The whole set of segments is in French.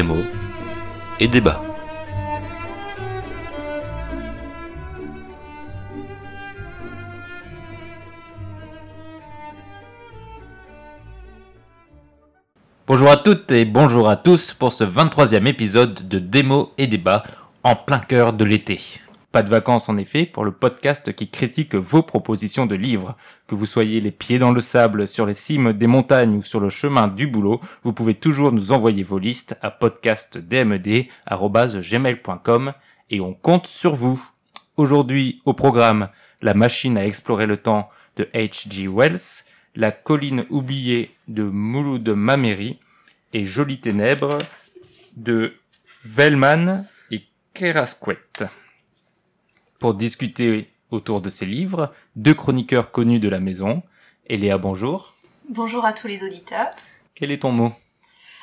Mots et débats. Bonjour à toutes et bonjour à tous pour ce 23e épisode de Démo et débat en plein cœur de l'été. Pas de vacances en effet pour le podcast qui critique vos propositions de livres. Que vous soyez les pieds dans le sable, sur les cimes des montagnes ou sur le chemin du boulot, vous pouvez toujours nous envoyer vos listes à podcastdmed.gmail.com et on compte sur vous. Aujourd'hui au programme La machine à explorer le temps de H.G. Wells, La colline oubliée de Mouloud Mameri et Jolies ténèbres de Vellman et Kerasquet. Pour discuter autour de ces livres, deux chroniqueurs connus de la maison. Eléa, bonjour. Bonjour à tous les auditeurs. Quel est ton mot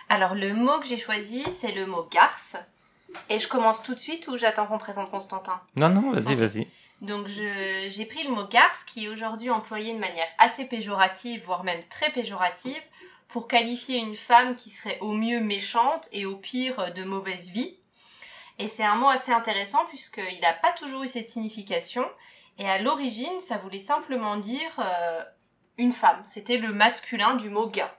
Alors le mot que j'ai choisi, c'est le mot garce. Et je commence tout de suite ou j'attends qu'on présente Constantin? Non, non, vas-y, vas-y. Donc j'ai pris le mot garce qui est aujourd'hui employé de manière assez péjorative, voire même très péjorative, pour qualifier une femme qui serait au mieux méchante et au pire de mauvaise vie. Et c'est un mot assez intéressant puisqu'il n'a pas toujours eu cette signification. Et à l'origine, ça voulait simplement dire euh, une femme. C'était le masculin du mot gars.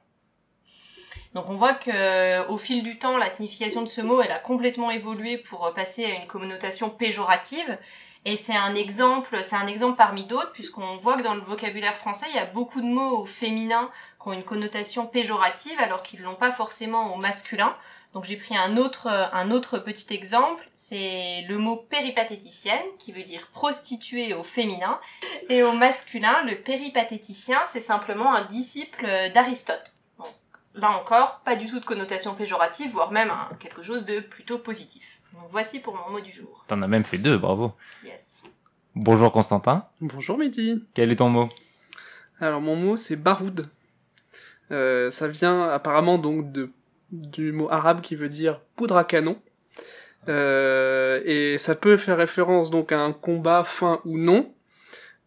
Donc on voit que au fil du temps, la signification de ce mot, elle a complètement évolué pour euh, passer à une connotation péjorative. Et c'est un exemple, c'est un exemple parmi d'autres, puisqu'on voit que dans le vocabulaire français, il y a beaucoup de mots au féminin qui ont une connotation péjorative, alors qu'ils l'ont pas forcément au masculin. Donc j'ai pris un autre, euh, un autre petit exemple, c'est le mot péripatéticienne, qui veut dire prostituée au féminin. Et au masculin, le péripatéticien, c'est simplement un disciple euh, d'Aristote. Donc, là encore, pas du tout de connotation péjorative, voire même quelque chose de plutôt positif. Donc voici pour mon mot du jour. T'en as même fait deux, bravo. Yes. Bonjour Constantin. Bonjour Mehdi. Quel est ton mot? Alors mon mot c'est baroud. Euh, ça vient apparemment donc de, du mot arabe qui veut dire poudre à canon. Euh, et ça peut faire référence donc à un combat fin ou non,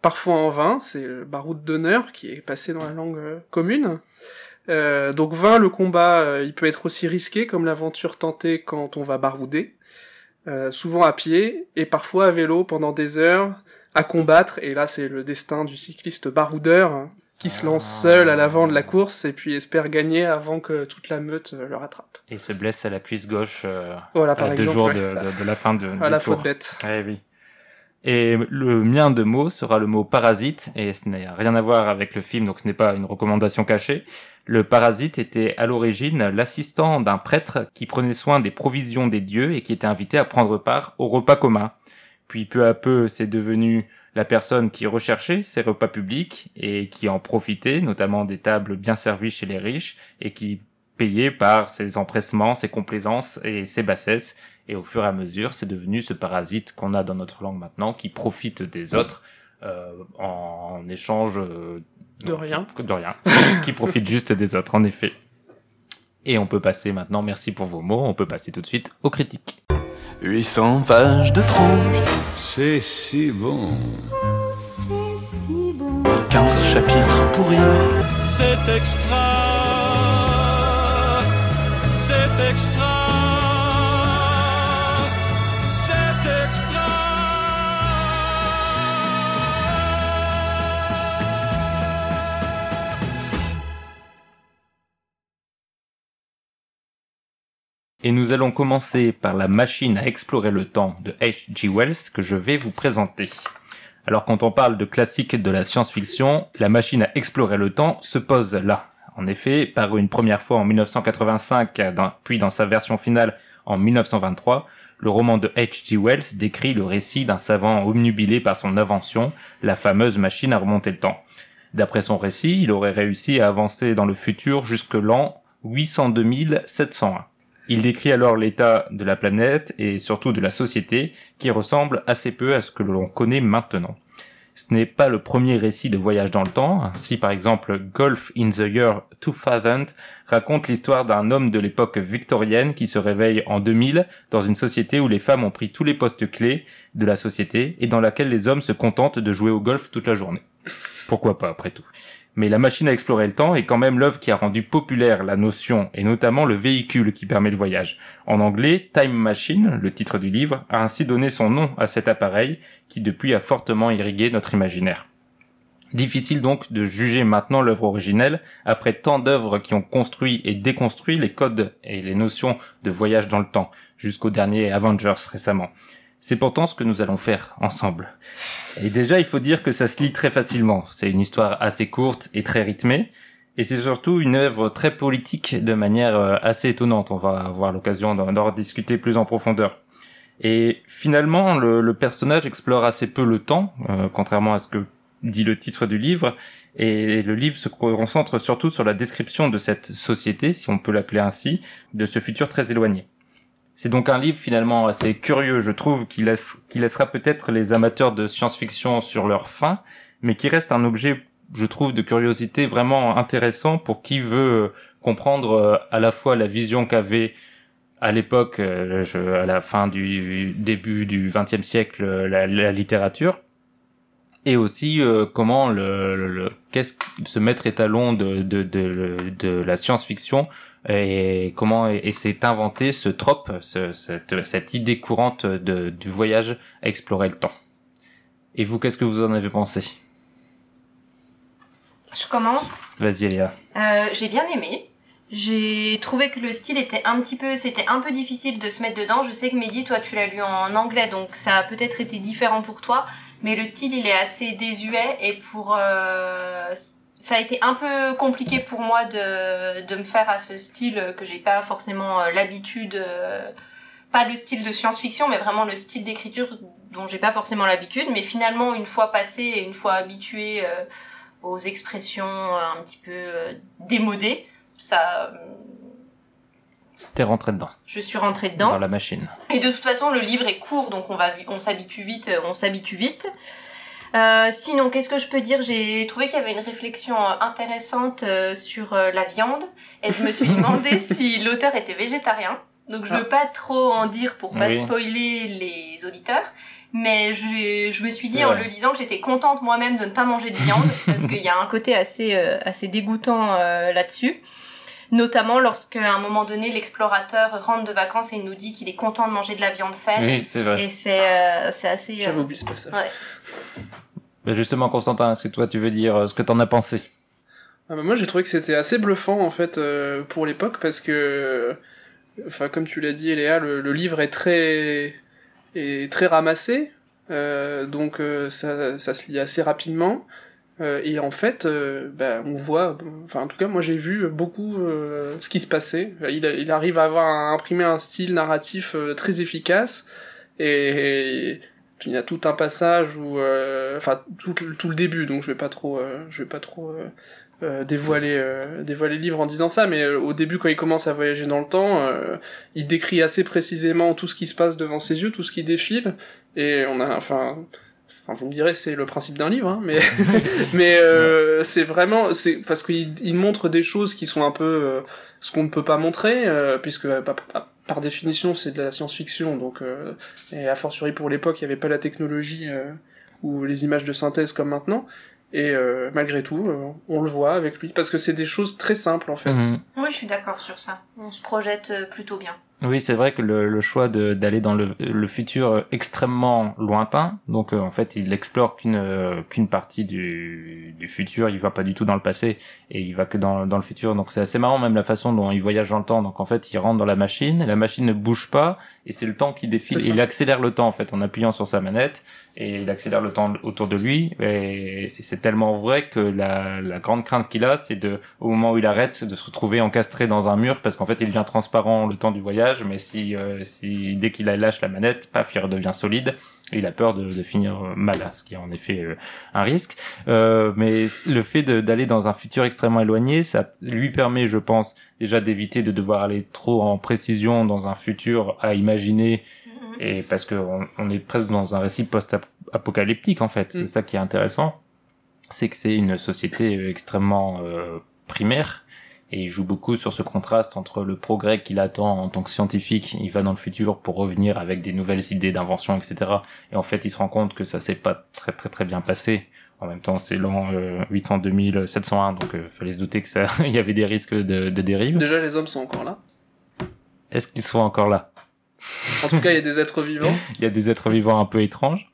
parfois en vain, c'est le baroud d'honneur qui est passé dans la langue euh, commune. Euh, donc vain, le combat, il peut être aussi risqué comme l'aventure tentée quand on va barouder, souvent à pied et parfois à vélo pendant des heures à combattre. Et là, c'est le destin du cycliste baroudeur hein, qui se lance seul à l'avant de la course et puis espère gagner avant que toute la meute euh, le rattrape. Et se blesse à la cuisse gauche euh, Voilà, à deux jours ouais. de, de- de la fin de, à du la tour. faute bête. Eh oui. Et le mien de mot sera le mot parasite, et ce n'a rien à voir avec le film, donc ce n'est pas une recommandation cachée. Le parasite était à l'origine l'assistant d'un prêtre qui prenait soin des provisions des dieux et qui était invité à prendre part au repas commun. Puis peu à peu, c'est devenu la personne qui recherchait ces repas publics et qui en profitait, notamment des tables bien servies chez les riches, et qui payait par ses empressements, ses complaisances et ses bassesses. Et au fur et à mesure, c'est devenu ce parasite qu'on a dans notre langue maintenant, qui profite des autres euh, en, échange euh, De rien. De rien. qui profite juste des autres, en effet. Et on peut passer maintenant, merci pour vos mots, on peut passer tout de suite aux critiques. 800 pages de trompe, C'est si bon. 15 chapitres pourris. C'est extra. C'est extra. Et nous allons commencer par la machine à explorer le temps de H.G. Wells que je vais vous présenter. Alors quand on parle de classique de la science-fiction, la machine à explorer le temps se pose là. En effet, paru une première fois en 1985, dans- puis dans sa version finale en 1923, le roman de H.G. Wells décrit le récit d'un savant omnubilé par son invention, la fameuse machine à remonter le temps. D'après son récit, il aurait réussi à avancer dans le futur jusque l'an 802 701. Il décrit alors l'état de la planète et surtout de la société qui ressemble assez peu à ce que l'on connaît maintenant. Ce n'est pas le premier récit de voyage dans le temps. Ainsi, par exemple, Golf in the Year 2000 raconte l'histoire d'un homme de l'époque victorienne qui se réveille en 2000 dans une société où les femmes ont pris tous les postes clés, de la société et dans laquelle les hommes se contentent de jouer au golf toute la journée. Pourquoi pas après tout? Mais la machine à explorer le temps est quand même l'œuvre qui a rendu populaire la notion et notamment le véhicule qui permet le voyage. En anglais, Time Machine, le titre du livre, a ainsi donné son nom à cet appareil qui depuis a fortement irrigué notre imaginaire. Difficile donc de juger maintenant l'œuvre originelle après tant d'œuvres qui ont construit et déconstruit les codes et les notions de voyage dans le temps, jusqu'au dernier Avengers récemment. C'est pourtant ce que nous allons faire ensemble. Et déjà, il faut dire que ça se lit très facilement. C'est une histoire assez courte et très rythmée. Et c'est surtout une œuvre très politique de manière euh, assez étonnante. On va avoir l'occasion d'en discuter plus en profondeur. Et finalement, le, personnage explore assez peu le temps, euh, contrairement à ce que dit le titre du livre. Et le livre se concentre surtout sur la description de cette société, si on peut l'appeler ainsi, de ce futur très éloigné. C'est donc un livre finalement assez curieux, je trouve, qui, laisse, qui laissera peut-être les amateurs de science-fiction sur leur faim, mais qui reste un objet, je trouve, de curiosité vraiment intéressant pour qui veut comprendre euh, à la fois la vision qu'avait à l'époque, euh, à la fin du début du XXe siècle, la, la, littérature, et aussi euh, comment le, le, qu'est-ce ce maître étalon de, de, de, de la science-fiction et comment et, s'est inventé ce trope, ce, cette, cette, idée courante de, du voyage à explorer le temps? Et vous, qu'est-ce que vous en avez pensé? Je commence. Vas-y, Léa. Euh, j'ai bien aimé. J'ai trouvé que le style était un petit peu, c'était un peu difficile de se mettre dedans. Je sais que Mehdi, toi, tu l'as lu en anglais, donc ça a peut-être été différent pour toi, mais le style, il est assez désuet et pour euh, ça a été un peu compliqué pour moi de, de me faire à ce style que j'ai pas forcément euh, l'habitude, euh, pas le style de science-fiction, mais vraiment le style d'écriture dont j'ai pas forcément l'habitude. Mais finalement, une fois passé et une fois habitué euh, aux expressions un petit peu démodées, ça. T'es rentré dedans. Je suis rentrée dedans. Dans la machine. Et de toute façon, le livre est court, donc on va, on s'habitue vite, on s'habitue vite. Euh, sinon, qu'est-ce que je peux dire? J'ai trouvé qu'il y avait une réflexion euh, intéressante euh, sur la viande et je me suis demandé si l'auteur était végétarien. Donc je veux ah. pas trop en dire pour pas spoiler les auditeurs, mais je, je me suis dit en le lisant que j'étais contente moi-même de ne pas manger de viande parce qu'il y a un côté assez assez dégoûtant là-dessus. Notamment lorsqu'à un moment donné, l'explorateur rentre de vacances et il nous dit qu'il est content de manger de la viande saine. Oui, c'est vrai. Et c'est c'est assez. J'avais oublié ce passage. Ouais. Mais justement, Constantin, est-ce que toi tu veux dire euh, ce que t'en as pensé? Ah bah Moi j'ai trouvé que c'était assez bluffant en fait euh, pour l'époque parce que, enfin comme tu l'as dit Léa, le, le, livre est très, est très ramassé, euh, donc euh, ça, ça, se lit assez rapidement. Euh, et en fait, bah, on voit, enfin en tout cas moi j'ai vu beaucoup ce qui se passait. Il, arrive à avoir à imprimer un style narratif très efficace et, il y a tout un passage où, euh, enfin tout, tout, le début, donc je vais pas trop, euh, je vais pas trop euh, euh dévoiler, euh, dévoiler le livre en disant ça, mais au début quand il commence à voyager dans le temps, il décrit assez précisément tout ce qui se passe devant ses yeux, tout ce qui défile, et on a, enfin, Enfin, vous me direz, c'est le principe d'un livre, hein, mais mais euh, c'est vraiment, c'est parce qu'il il montre des choses qui sont un peu ce qu'on ne peut pas montrer, euh, puisque par définition c'est de la science-fiction, donc euh, et a fortiori pour l'époque il n'y avait pas la technologie euh, ou les images de synthèse comme maintenant. Et euh, malgré tout, euh, on le voit avec lui parce que c'est des choses très simples en fait. Mhm. Oui, je suis d'accord sur ça. On se projette euh, plutôt bien. Oui, c'est vrai que le, le choix d'aller dans le, le, futur extrêmement lointain, donc en fait, il explore qu'une qu'une partie du, du futur, il va pas du tout dans le passé et il va que dans, dans le futur. Donc c'est assez marrant même la façon dont il voyage dans le temps. Donc en fait, il rentre dans la machine, la machine ne bouge pas et c'est le temps qui défile. Et il accélère le temps en fait en appuyant sur sa manette et il accélère le temps autour de lui. Et c'est tellement vrai que la, la grande crainte qu'il a c'est de au moment où il arrête de se retrouver encastré dans un mur parce qu'en fait il devient transparent le temps du voyage mais si, euh, si dès qu'il lâche la manette paf il redevient solide. Il a peur de, de finir mal ce qui est en effet euh, un risque. Euh, mais le fait d'aller dans un futur extrêmement éloigné ça lui permet je pense déjà d'éviter de devoir aller trop en précision dans un futur à imaginer et parce qu'on on est presque dans un récit post-apocalyptique en fait. C'est mm. ça qui est intéressant, c'est que c'est une société extrêmement euh, primaire Et il joue beaucoup sur ce contraste entre le progrès qu'il attend en tant que scientifique, il va dans le futur pour revenir avec des nouvelles idées d'invention, etc. Et en fait, il se rend compte que ça s'est pas très très très bien passé. En même temps, c'est l'an euh, 800 2000 701, donc euh, fallait se douter que ça, il y avait des risques de, de dérive. Déjà, les hommes sont encore là. Est-ce qu'ils sont encore là? En tout cas, il y a des êtres vivants. Il y a des êtres vivants un peu étranges.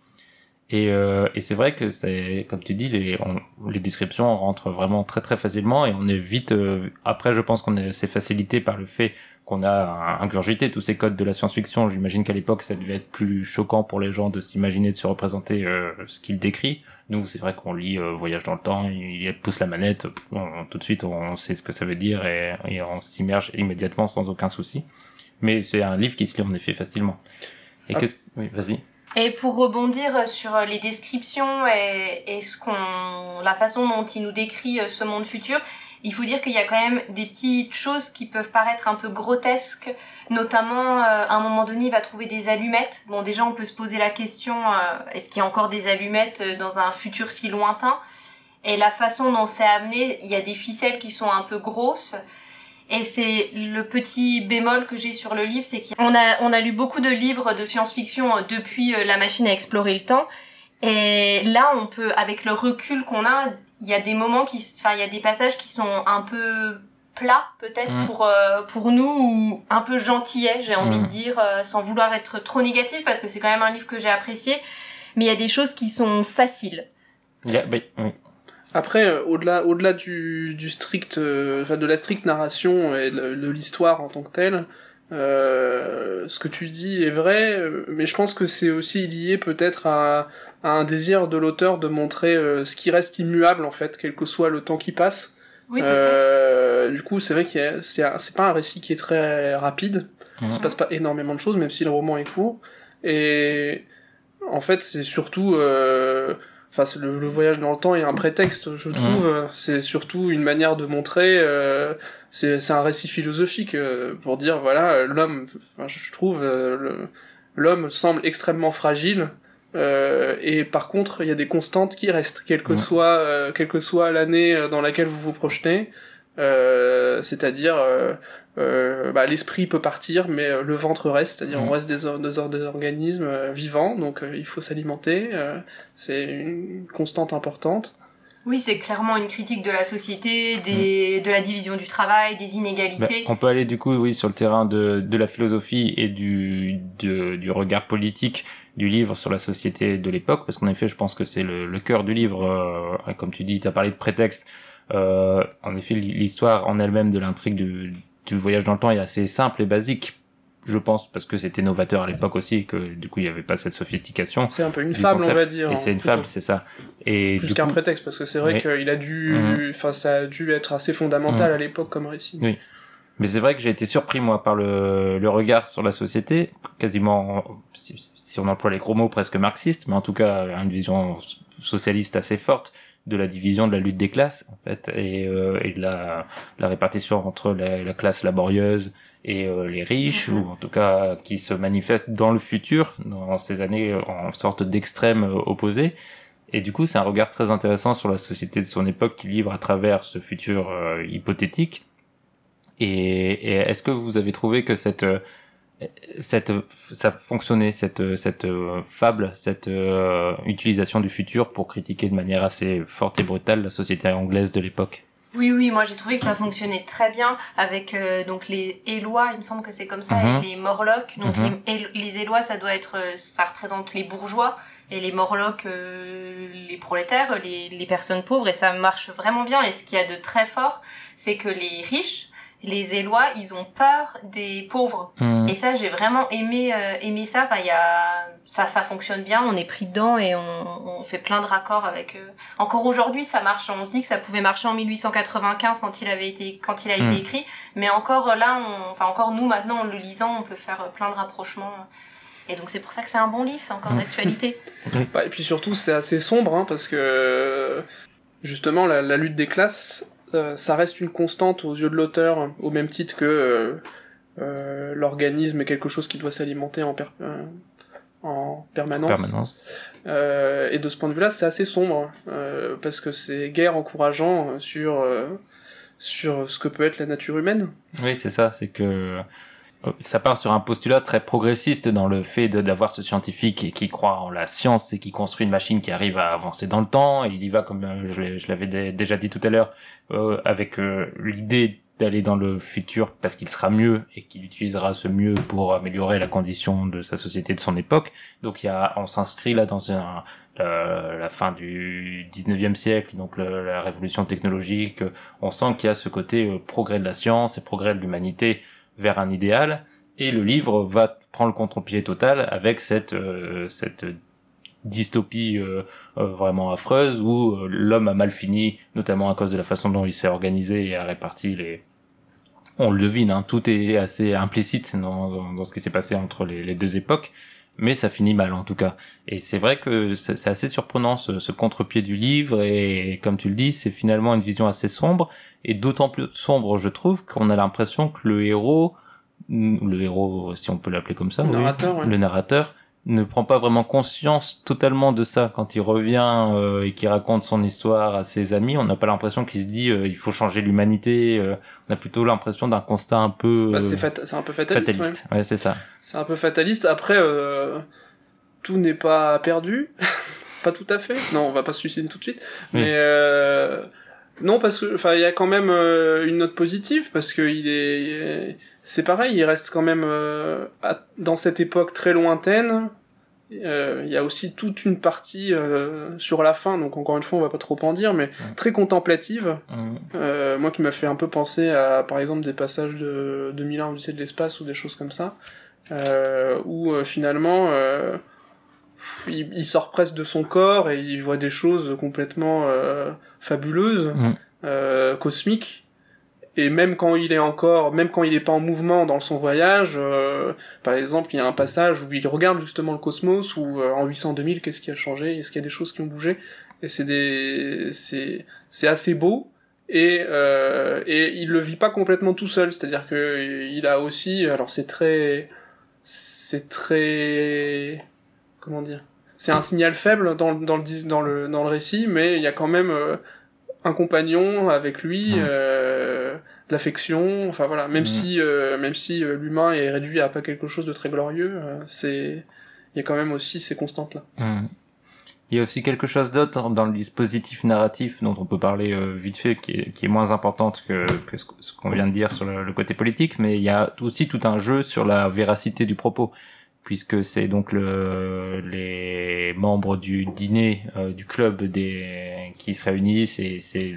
Et, euh, c'est vrai que c'est, comme tu dis, les, on- les descriptions rentrent vraiment très très facilement et on est vite. euh, après, je pense qu'on est, c'est facilité par le fait qu'on a ingurgité tous ces codes de la science-fiction. J'imagine qu'à l'époque, ça devait être plus choquant pour les gens de s'imaginer, de se représenter euh, ce qu'il décrit. Nous, c'est vrai qu'on lit Voyage dans le temps, il pousse la manette, on- tout de suite on sait ce que ça veut dire et on s'immerge immédiatement sans aucun souci. Mais c'est un livre qui se lit en effet facilement. Et Ah. qu'est-ce oui, vas-y. Et pour rebondir sur les descriptions et, et ce qu'on, la façon dont il nous décrit euh, ce monde futur, il faut dire qu'il y a quand même des petites choses qui peuvent paraître un peu grotesques, notamment euh, à un moment donné il va trouver des allumettes. Bon déjà on peut se poser la question euh, est-ce qu'il y a encore des allumettes euh, dans un futur si lointain? Et la façon dont c'est amené, il y a des ficelles qui sont un peu grosses. Et c'est le petit bémol que j'ai sur le livre, c'est qu'on a, on a lu beaucoup de livres de science-fiction euh, depuis euh, La machine à explorer le temps. Et là, on peut, avec le recul qu'on a, il y a des moments qui, enfin, il y a des passages qui sont un peu plats, peut-être, Mm. pour, euh, pour nous, ou un peu gentillets, j'ai envie Mm. de dire, euh, sans vouloir être trop négatif, parce que c'est quand même un livre que j'ai apprécié. Mais il y a des choses qui sont faciles. Oui. Après, euh, au-delà, au-delà du, du strict, euh, enfin, de la stricte narration et de, de l'histoire en tant que telle, euh, ce que tu dis est vrai, euh, mais je pense que c'est aussi lié peut-être à, à un désir de l'auteur de montrer euh, ce qui reste immuable en fait, quel que soit le temps qui passe. Oui, peut-être. Euh, du coup, c'est vrai qu'il y a- c'est, c'est pas un récit qui est très rapide. Il Mhm. se passe pas énormément de choses, même si le roman est court. Et en fait, c'est surtout, euh, enfin, le, le voyage dans le temps est un prétexte, je trouve. Euh, C'est surtout une manière de montrer. euh, c'est, un récit philosophique euh, pour dire voilà, l'homme. Enfin, je trouve euh, l'homme semble extrêmement fragile. euh, et par contre, il y a des constantes qui restent, quelle que Mhm. soit, euh, quelle que soit l'année dans laquelle vous vous projetez. Euh, c'est-à-dire euh, bah, l'esprit peut partir, mais euh, le ventre reste, c'est-à-dire Mhm. on reste des, or- des, or- des organismes euh, vivants, donc euh, il faut s'alimenter, euh, c'est une constante importante. Oui, c'est clairement une critique de la société, des, de la division du travail, des Bah, inégalités. on peut aller du coup oui sur le terrain de, de la philosophie et du, de- du regard politique du livre sur la société de l'époque parce qu'en effet je pense que c'est le, le cœur du livre euh, comme tu dis tu as parlé de prétexte euh, en effet l'histoire en elle-même de l'intrigue du, du voyage dans le temps est assez simple et basique je pense parce que c'était novateur à l'époque aussi et que du coup il n'y avait pas cette sophistication C'est un peu une fable, on va dire. et c'est une plutôt. fable c'est ça et Plus qu'un coup, prétexte, parce que c'est vrai Oui. qu'il a dû, Mhm. enfin ça a dû être assez fondamental Mhm. à l'époque comme récit. Oui. Mais c'est vrai que j'ai été surpris moi par le, le regard sur la société, quasiment, si, si on emploie les gros mots, presque marxiste, mais en tout cas une vision socialiste assez forte de la division de la lutte des classes en fait et, euh, et de la, la répartition entre la, la classe laborieuse et euh, les riches Mhm. ou en tout cas qui se manifeste dans le futur dans ces années en sorte d'extrême euh, opposé et du coup c'est un regard très intéressant sur la société de son époque qui livre à travers ce futur euh, hypothétique et, et est-ce que vous avez trouvé que cette euh, cette ça fonctionnait cette cette euh, fable cette euh, utilisation du futur pour critiquer de manière assez forte et brutale la société anglaise de l'époque Oui, oui, moi j'ai trouvé que ça fonctionnait très bien avec euh, donc les Élois, il me semble que c'est comme ça, Mhm. et les Morlocks. Donc Mhm. les, Él- les Élois, ça doit être, ça représente les bourgeois, et les Morlocks, les prolétaires, les, les personnes pauvres, et ça marche vraiment bien. Et ce qu'il y a de très fort, c'est que les riches, les Élois, ils ont peur des pauvres. Hmm. Et ça, j'ai vraiment aimé, euh, aimé ça. Enfin, y a... ça, ça fonctionne bien. On est pris dedans et on, on fait plein de raccords avec. euh, Encore aujourd'hui, ça marche. On se dit que ça pouvait marcher en 1895 quand il avait été, quand il a été Mm. écrit. Mais encore là, on... enfin encore nous maintenant, en le lisant, on peut faire euh, plein de rapprochements. Et donc c'est pour ça que c'est un bon livre. C'est encore Mm. d'actualité. Bah, et puis surtout, c'est assez sombre, hein, parce que justement, la, la lutte des classes, euh, ça reste une constante aux yeux de l'auteur, au même titre que euh, euh, l'organisme est quelque chose qui doit s'alimenter en, per- euh, en permanence. permanence Euh, et de ce point de vue-là, c'est assez sombre, euh, parce que c'est guère encourageant euh, sur, euh, sur ce que peut être la nature humaine. Oui, c'est ça, c'est que euh, ça part sur un postulat très progressiste dans le fait d'avoir ce scientifique qui croit en la science et qui construit une machine qui arrive à avancer dans le temps. Il y va, comme euh, je l'avais dé- déjà dit tout à l'heure, euh, avec euh, l'idée d'aller dans le futur parce qu'il sera mieux et qu'il utilisera ce mieux pour améliorer la condition de sa société de son époque. Donc on s'inscrit là dans la, fin du 19e siècle, donc la révolution technologique. On sent qu'il y a ce côté progrès de la science et progrès de l'humanité vers un idéal. Et le livre va prendre le contre-pied total avec cette, euh, cette dystopie euh, euh, vraiment affreuse où euh, l'homme a mal fini, notamment à cause de la façon dont il s'est organisé et a réparti les... On le devine, hein, tout est assez implicite dans, dans, dans ce qui s'est passé entre les, les deux époques, mais ça finit mal en tout cas. Et c'est vrai que c'est assez surprenant ce, ce contre-pied du livre et comme tu le dis, c'est finalement une vision assez sombre et d'autant plus sombre, je trouve, qu'on a l'impression que le héros, le héros, si on peut l'appeler comme ça, Le oui, narrateur, ouais. le narrateur, ne prend pas vraiment conscience totalement de ça quand il revient euh, et qu'il raconte son histoire à ses amis. On n'a pas l'impression qu'il se dit euh, il faut changer l'humanité. euh, on a plutôt l'impression d'un constat un peu Bah, c'est fata- c'est un peu fataliste. ouais. fataliste. Ouais, c'est ça. C'est un peu fataliste. Après, tout n'est pas perdu. pas tout à fait. Non, on va pas se suicider tout de suite. Oui. Mais non, parce que, enfin, il y a quand même une note positive parce que il est, c'est pareil, il reste quand même euh, à- dans cette époque très lointaine. Euh, Il y a aussi toute une partie euh, sur la fin, donc encore une fois, on va pas trop en dire, mais très contemplative. Moi qui m'a fait un peu penser à par exemple des passages de 2001 Odyssée de l'espace ou des choses comme ça où finalement il, il sort presque de son corps et il voit des choses complètement fabuleuses cosmiques et même quand il est encore même quand il est pas en mouvement dans son voyage euh, par exemple il y a un passage où il regarde justement le cosmos où euh, en 800 2000 qu'est-ce qui a changé? Est-ce qu'il y a des choses qui ont bougé? Et c'est des c'est c'est assez beau. Et euh, et il le vit pas complètement tout seul. C'est-à-dire que il a aussi alors c'est très c'est très comment dire? C'est un signal faible dans, le- dans, le, dans, le, dans le récit mais il y a quand même euh, un compagnon avec lui euh, de l'affection enfin voilà. Même si euh, même si euh, l'humain est réduit à pas quelque chose de très glorieux c'est il y a quand même aussi ces constantes là. Il y a aussi quelque chose d'autre dans le dispositif narratif dont on peut parler vite fait, qui est, qui est moins importante que, que ce, ce qu'on vient de dire sur le, le côté politique, mais il y a aussi tout un jeu sur la véracité du propos, puisque c'est donc le, les membres du dîner euh, du club des, qui se réunissent et c'est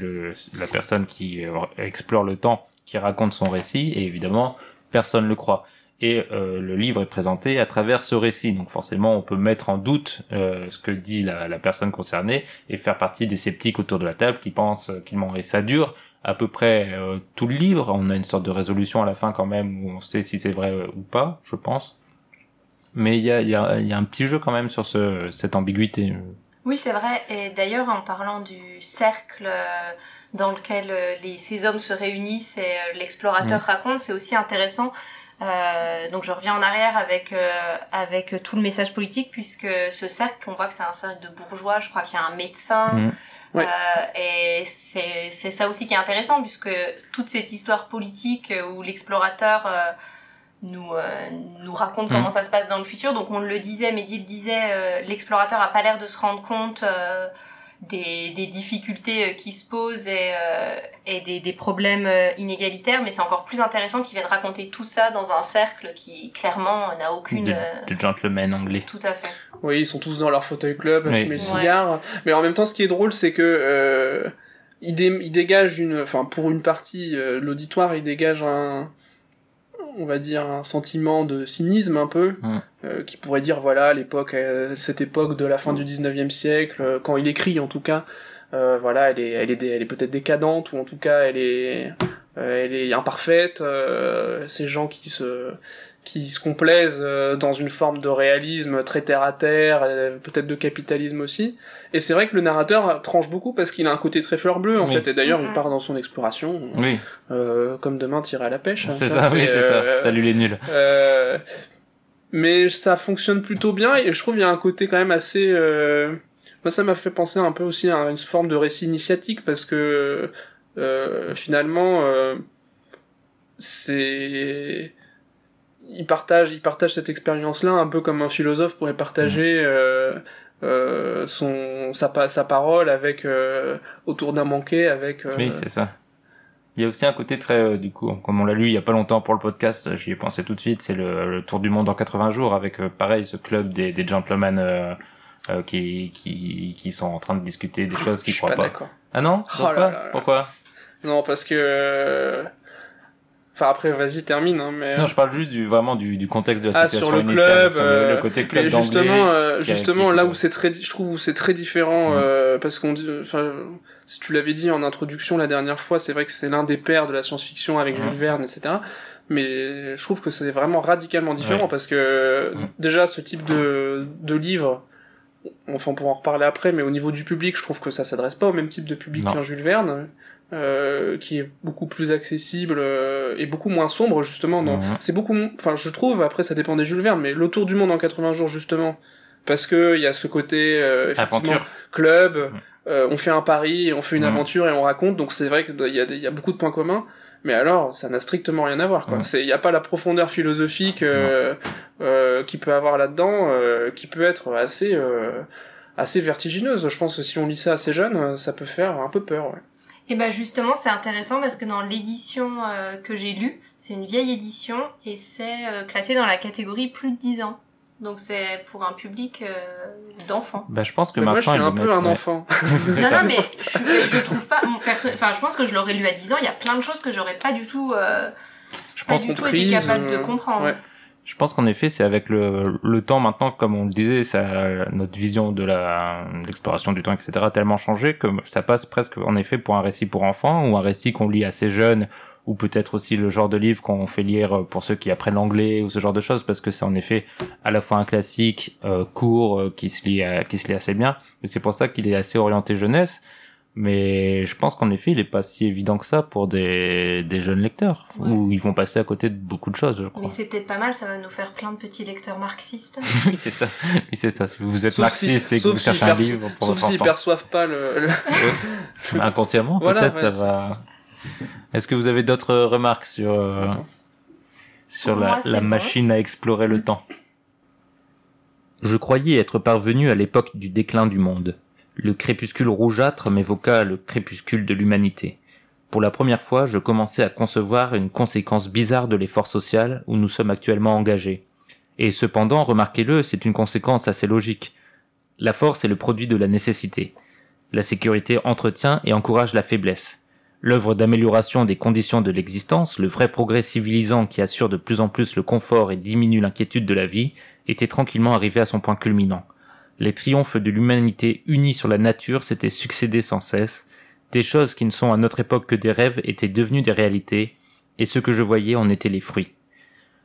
la personne qui euh, explore le temps qui raconte son récit, et évidemment, personne ne le croit et euh, le livre est présenté à travers ce récit. Donc forcément, on peut mettre en doute ce que dit la, la personne concernée et faire partie des sceptiques autour de la table qui pensent qu'il ment. Et ça dure à peu près tout le livre. On a une sorte de résolution à la fin quand même où on sait si c'est vrai ou pas, je pense. Mais il y a, il y, a, il y a un petit jeu quand même sur ce, cette ambiguïté. Oui, c'est vrai. Et d'ailleurs, en parlant du cercle euh, dans lequel euh, les, ces hommes se réunissent et euh, l'explorateur Mm. raconte, c'est aussi intéressant. Euh, donc je reviens en arrière avec, euh, avec tout le message politique, puisque ce cercle, on voit que c'est un cercle de bourgeois, je crois qu'il y a un médecin, Mm. Ouais. euh, et c'est ça aussi qui est intéressant, puisque toute cette histoire politique où l'explorateur euh, nous, euh, nous raconte Mm. comment ça se passe dans le futur. Donc on le disait, Mehdi le disait, euh, l'explorateur a pas l'air de se rendre compte euh, des, des difficultés euh, qui se posent et, euh, et des, des problèmes euh, inégalitaires, mais c'est encore plus intéressant qu'il vienne raconter tout ça dans un cercle qui clairement n'a aucune... De, de gentlemen anglais. Tout à fait. Oui, ils sont tous dans leur fauteuil club, à Oui. fumer le Ouais. cigare. Mais en même temps, ce qui est drôle, c'est que euh, il, dé- il dégage une, enfin pour une partie, euh, l'auditoire, il dégage un, on va dire un sentiment de cynisme un peu, Mm. euh, qui pourrait dire voilà l'époque, euh, cette époque de la fin du 19e siècle, euh, quand il écrit en tout cas, euh, voilà, elle est, elle est, elle est peut-être décadente ou en tout cas elle est, elle est imparfaite. ces gens qui se qui se complaisent euh, dans une forme de réalisme très terre à terre, euh, peut-être de capitalisme aussi. Et c'est vrai que le narrateur tranche beaucoup parce qu'il a un côté très fleur bleue en Oui. fait. Et d'ailleurs, il Mhm. part dans son exploration, Oui, euh, comme demain tirer à la pêche. hein. c'est ça, oui, c'est euh, ça. Salut les nuls. euh, mais ça fonctionne plutôt bien et je trouve qu'il y a un côté quand même assez. euh, Moi, ça m'a fait penser un peu aussi à une forme de récit initiatique parce que euh, finalement, euh, c'est il partage, il partage cette expérience-là un peu comme un philosophe pourrait partager euh, euh, son sa, sa parole avec euh, autour d'un banquet avec. Oui, c'est ça. Il y a aussi un côté très, du coup, comme on l'a lu il y a pas longtemps pour le podcast, j'y ai pensé tout de suite, c'est le, le Tour du Monde en 80 jours avec, pareil, ce club des, des gentlemen qui, qui, qui sont en train de discuter des choses je qu'ils croient pas. Ah non? Oh là là. Pourquoi? Non, parce que. Euh, Enfin, après, vas-y, termine. Hein, mais... Non, je parle juste du, vraiment du, du contexte de la Ah, situation sur le initiale, club, sur le, euh, le côté club justement, euh, justement, là où c'est très, je trouve où c'est très différent, euh, parce qu'on dit, enfin, si tu l'avais dit en introduction la dernière fois, c'est vrai que c'est l'un des pères de la science-fiction avec. Jules Verne, etc. Mais je trouve que c'est vraiment radicalement différent Ouais. parce que déjà ce type de, de livre, enfin on pourra en reparler après, mais au niveau du public, je trouve que ça s'adresse pas au même type de public qu'un Jules Verne. Euh, qui est beaucoup plus accessible euh, et beaucoup moins sombre justement dans Mhm. c'est beaucoup enfin je trouve après ça dépend des Jules Verne mais l'autour du monde en 80 jours justement parce que il y a ce côté euh, Aventure. club euh, on fait un pari on fait une Mhm. aventure et on raconte donc c'est vrai qu'il y a des- il y a beaucoup de points communs mais alors ça n'a strictement rien à voir quoi Mhm. il y a pas la profondeur philosophique euh, euh, qui peut avoir là-dedans euh, qui peut être assez euh, assez vertigineuse je pense que si on lit ça assez jeune ça peut faire un peu peur ouais. Et ben justement, c'est intéressant parce que dans l'édition euh, que j'ai lue, c'est une vieille édition et c'est euh, classé dans la catégorie plus de 10 ans. Donc c'est pour un public euh, d'enfants. Bah, je pense que Mais moi je maintenant suis un peu un enfant Non, non, mais je, je trouve pas. mon perso- Enfin, je pense que je l'aurais lu à 10 ans. Il y a plein de choses que j'aurais pas du tout, euh, Je pas pense du tout été capable de comprendre. ouais. Je pense qu'en effet, c'est avec le, le temps maintenant, comme on le disait, ça, notre vision de l'exploration du temps, etc., a tellement changé que ça passe presque, en effet, pour un récit pour enfants ou un récit qu'on lit assez jeune ou peut-être aussi le genre de livre qu'on fait lire pour ceux qui apprennent l'anglais ou ce genre de choses parce que c'est en effet à la fois un classique euh, court euh, qui se lit euh, qui se lit assez bien et c'est pour ça qu'il est assez orienté jeunesse mais je pense qu'en effet il est pas si évident que ça pour des, des jeunes lecteurs Ouais. où ils vont passer à côté de beaucoup de choses je crois Mais c'est peut-être pas mal, ça va nous faire plein de petits lecteurs marxistes. oui, c'est ça. Oui, c'est ça. Si vous êtes Sauf si- marxiste et que vous cherchez un livre pour sauf s'ils enfant, perçoivent pas le, le- Ouais. inconsciemment, Voilà, peut-être, ça va. Est-ce que vous avez d'autres remarques sur, euh, sur Pour la, moi, machine à explorer le temps? Je croyais être parvenu à l'époque du déclin du monde. Le crépuscule rougeâtre m'évoqua le crépuscule de l'humanité. Pour la première fois, je commençais à concevoir une conséquence bizarre de l'effort social où nous sommes actuellement engagés. Et cependant, remarquez-le, c'est une conséquence assez logique. La force est le produit de la nécessité. La sécurité entretient et encourage la faiblesse. L'œuvre d'amélioration des conditions de l'existence, le vrai progrès civilisant qui assure de plus en plus le confort et diminue l'inquiétude de la vie, était tranquillement arrivé à son point culminant. Les triomphes de l'humanité unie sur la nature s'étaient succédés sans cesse, des choses qui ne sont à notre époque que des rêves étaient devenues des réalités, et ce que je voyais en étaient les fruits.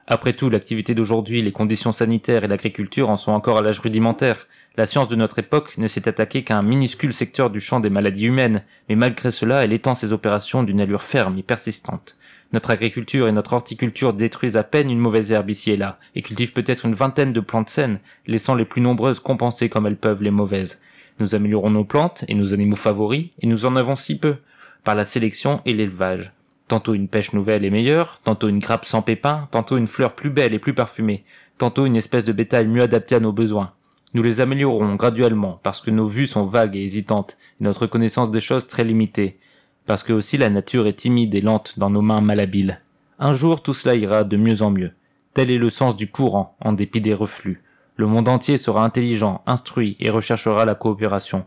Après tout, l'activité d'aujourd'hui, les conditions sanitaires et l'agriculture en sont encore à l'âge rudimentaire. La science de notre époque ne s'est attaquée qu'à un minuscule secteur du champ des maladies humaines, mais malgré cela, elle étend ses opérations d'une allure ferme et persistante. Notre agriculture et notre horticulture détruisent à peine une mauvaise herbe ici et là, et cultivent peut-être une vingtaine de plantes saines, laissant les plus nombreuses compenser comme elles peuvent les mauvaises. Nous améliorons nos plantes et nos animaux favoris, et nous en avons si peu, par la sélection et l'élevage. Tantôt une pêche nouvelle et meilleure, tantôt une grappe sans pépins, tantôt une fleur plus belle et plus parfumée, tantôt une espèce de bétail mieux adapté à nos besoins. Nous les améliorons graduellement parce que nos vues sont vagues et hésitantes, et notre connaissance des choses très limitée, parce que aussi la nature est timide et lente dans nos mains malhabiles. Un jour tout cela ira de mieux en mieux. Tel est le sens du courant, en dépit des reflux. Le monde entier sera intelligent, instruit et recherchera la coopération.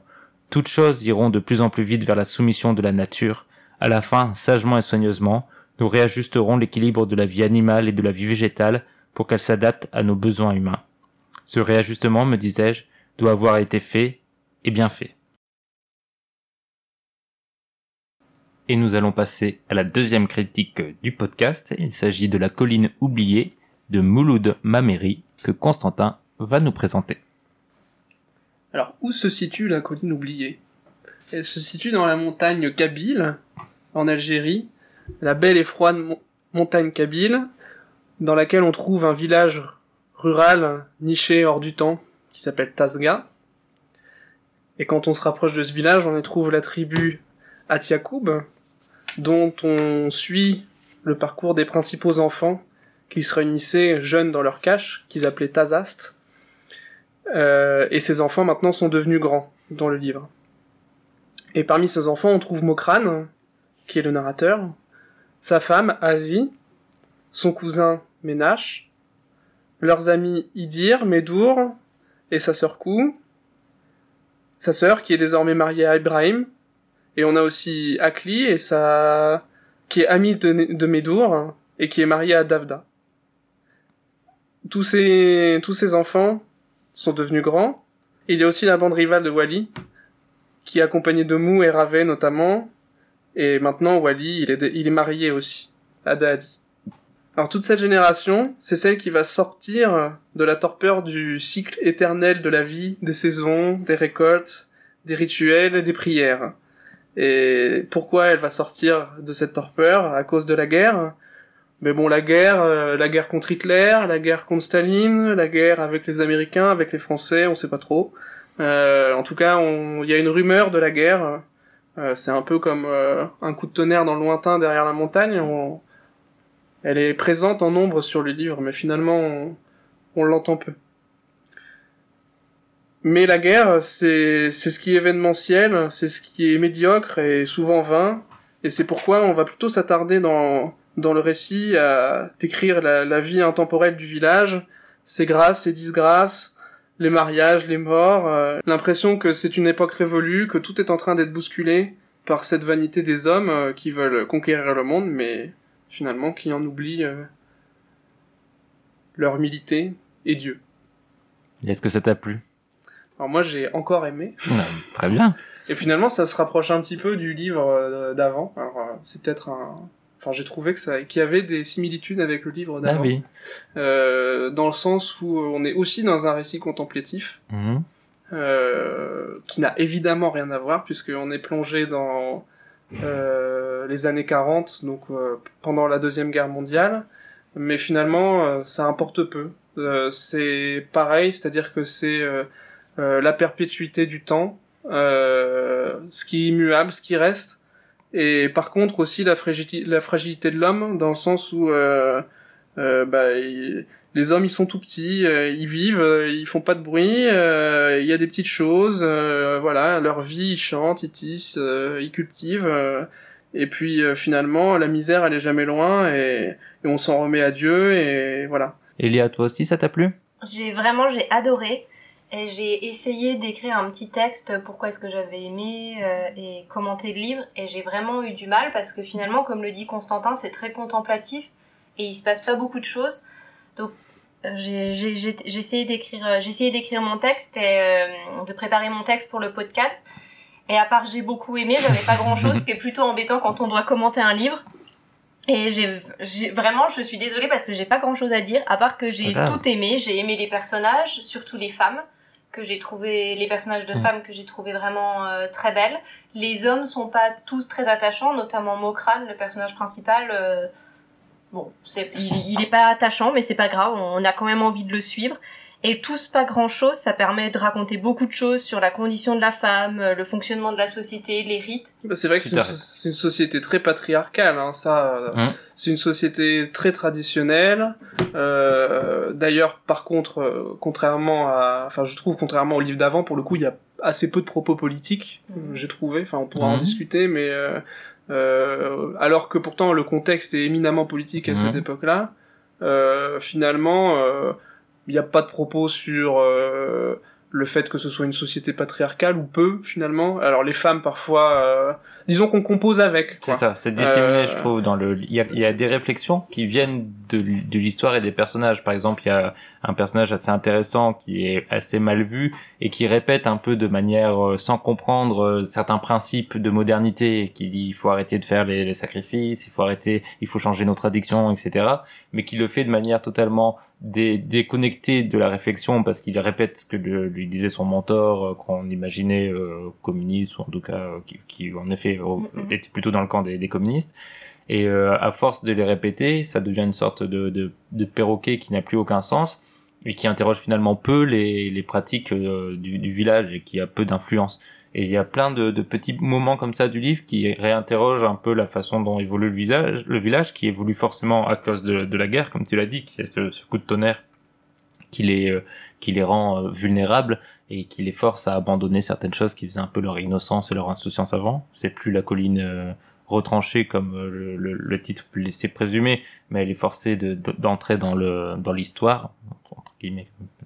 Toutes choses iront de plus en plus vite vers la soumission de la nature. À la fin, sagement et soigneusement, nous réajusterons l'équilibre de la vie animale et de la vie végétale pour qu'elle s'adapte à nos besoins humains. Ce réajustement, me disais-je, doit avoir été fait et bien fait. Et nous allons passer à la deuxième critique du podcast. Il s'agit de la colline oubliée de Mouloud Mameri que Constantin va nous présenter. Alors, où se situe la colline oubliée? Elle se situe dans la montagne Kabyle, en Algérie, la belle et froide mon- montagne Kabyle, dans laquelle on trouve un village rural niché hors du temps qui s'appelle Tasga. Et quand on se rapproche de ce village, on y trouve la tribu Atiakoub, dont on suit le parcours des principaux enfants qui se réunissaient jeunes dans leur cache, qu'ils appelaient Tazast. Euh, et ces enfants maintenant sont devenus grands dans le livre. Et parmi ces enfants, on trouve Mokran, qui est le narrateur, sa femme, Azi, son cousin, Ménache, leurs amis Idir, Médour, et sa sœur Kou, sa sœur qui est désormais mariée à Ibrahim, et on a aussi Akli et sa qui est amie de, de Médour et qui est mariée à Davda. Tous ces tous ces enfants sont devenus grands. Il y a aussi la bande rivale de Wali qui est accompagnée de Mou et Ravé notamment. Et maintenant Wali il est il est marié aussi à Daadi. Alors toute cette génération, c'est celle qui va sortir de la torpeur du cycle éternel de la vie, des saisons, des récoltes, des rituels et des prières. Et pourquoi elle va sortir de cette torpeur À cause de la guerre? Mais bon, la guerre, euh, la guerre contre Hitler, la guerre contre Staline, la guerre avec les Américains, avec les Français, on sait pas trop. Euh, en tout cas, il y a une rumeur de la guerre. Euh, c'est un peu comme un coup de tonnerre dans le lointain derrière la montagne. On, elle est présente en nombre sur le livre, mais finalement, on l'entend peu. Mais la guerre, c'est ce qui est événementiel, c'est ce qui est médiocre et souvent vain, et c'est pourquoi on va plutôt s'attarder dans dans le récit à décrire la, vie intemporelle du village, ses grâces, ses disgrâces, les mariages, les morts, euh, l'impression que c'est une époque révolue, que tout est en train d'être bousculé par cette vanité des hommes euh, qui veulent conquérir le monde, mais finalement qui en oublient euh, leur humilité et Dieu. Est-ce que ça t'a plu? Alors moi j'ai encore aimé, Ouais, Très bien. et finalement ça se rapproche un petit peu du livre euh, d'avant. Alors euh, c'est peut-être un... Enfin j'ai trouvé que ça, qu'il y avait des similitudes avec le livre Ah d'avant. oui. Euh, dans le sens où on est aussi dans un récit contemplatif, Mhm. euh, qui n'a évidemment rien à voir, puisqu'on est plongé dans euh, les années 40, donc euh, pendant la Deuxième Guerre mondiale, mais finalement euh, ça importe peu. Euh, c'est pareil, c'est-à-dire que c'est euh, euh, la perpétuité du temps, euh, ce qui est immuable, ce qui reste, et par contre aussi la, fragilité, la fragilité de l'homme, dans le sens où euh, euh, bah, il- les hommes ils sont tout petits, euh, ils vivent, euh, ils font pas de bruit, euh, il y a des petites choses, euh, voilà, leur vie ils chantent, ils tissent, euh, ils cultivent, euh, et puis euh, finalement la misère elle est jamais loin et, et on s'en remet à Dieu et voilà. Elia, toi aussi, ça t'a plu? J'ai vraiment j'ai adoré et j'ai essayé d'écrire un petit texte pourquoi est-ce que j'avais aimé euh, et commenter le livre et j'ai vraiment eu du mal parce que finalement comme le dit Constantin c'est très contemplatif et il se passe pas beaucoup de choses donc euh, j'ai essayé d'écrire euh, j'ai essayé d'écrire mon texte et euh, de préparer mon texte pour le podcast et à part j'ai beaucoup aimé j'avais pas grand chose ce qui est plutôt embêtant quand on doit commenter un livre et j'ai vraiment, je suis désolée parce que j'ai pas grand chose à dire, à part que j'ai grave. tout aimé. J'ai aimé les personnages, surtout les femmes, que j'ai trouvé, les personnages de Mm. femmes que j'ai trouvé vraiment euh, très belles. Les hommes sont pas tous très attachants, notamment Mokran, le personnage principal. euh, bon, c'est, il, il est pas attachant, mais c'est pas grave, on a quand même envie de le suivre. Et tous pas grand chose, ça permet de raconter beaucoup de choses sur la condition de la femme, euh, le fonctionnement de la société, les rites. Bah, c'est vrai que c'est une, société très patriarcale, hein, ça. euh, Hum. C'est une société très traditionnelle. Euh, D'ailleurs, par contre, euh, contrairement à, enfin, je trouve contrairement au livre d'avant, pour le coup, il y a assez peu de propos politiques. Mhm. J'ai trouvé. Enfin, on pourra en Mhm. discuter, mais euh, euh, alors que pourtant le contexte est éminemment politique à Mhm. cette époque-là, euh, finalement, euh, il n'y a pas de propos sur euh, le fait que ce soit une société patriarcale ou peu finalement. Alors les femmes parfois, euh, disons qu'on compose avec. C'est ça, c'est disséminé, Euh, je trouve, dans le. Il y a, il y a des réflexions qui viennent de, de l'histoire et des personnages. Par exemple, il y a un personnage assez intéressant qui est assez mal vu et qui répète un peu de manière euh, sans comprendre euh, certains principes de modernité, qui dit il faut arrêter de faire les, les sacrifices, il faut arrêter, il faut changer nos traditions, etc. Mais qui le fait de manière totalement dé- déconnectée de la réflexion parce qu'il répète ce que le- lui disait son mentor euh, qu'on imaginait euh, communiste ou en tout cas euh, qui, qui en effet était plutôt dans le camp des, des communistes. Et à force de les répéter, ça devient une sorte de, de, de perroquet qui n'a plus aucun sens et qui interroge finalement peu les, les pratiques du, du village et qui a peu d'influence. Et il y a plein de, petits moments comme ça du livre qui réinterrogent un peu la façon dont évolue le, visage, le village, qui évolue forcément à cause de, la guerre, comme tu l'as dit, qui est ce, coup de tonnerre qui les, euh, rend euh, vulnérables et qui les force à abandonner certaines choses qui faisaient un peu leur innocence et leur insouciance avant. C'est plus la colline euh, retranchée comme le, le, le titre laisser présumer, mais elle est forcée de- de- d'entrer dans l'histoire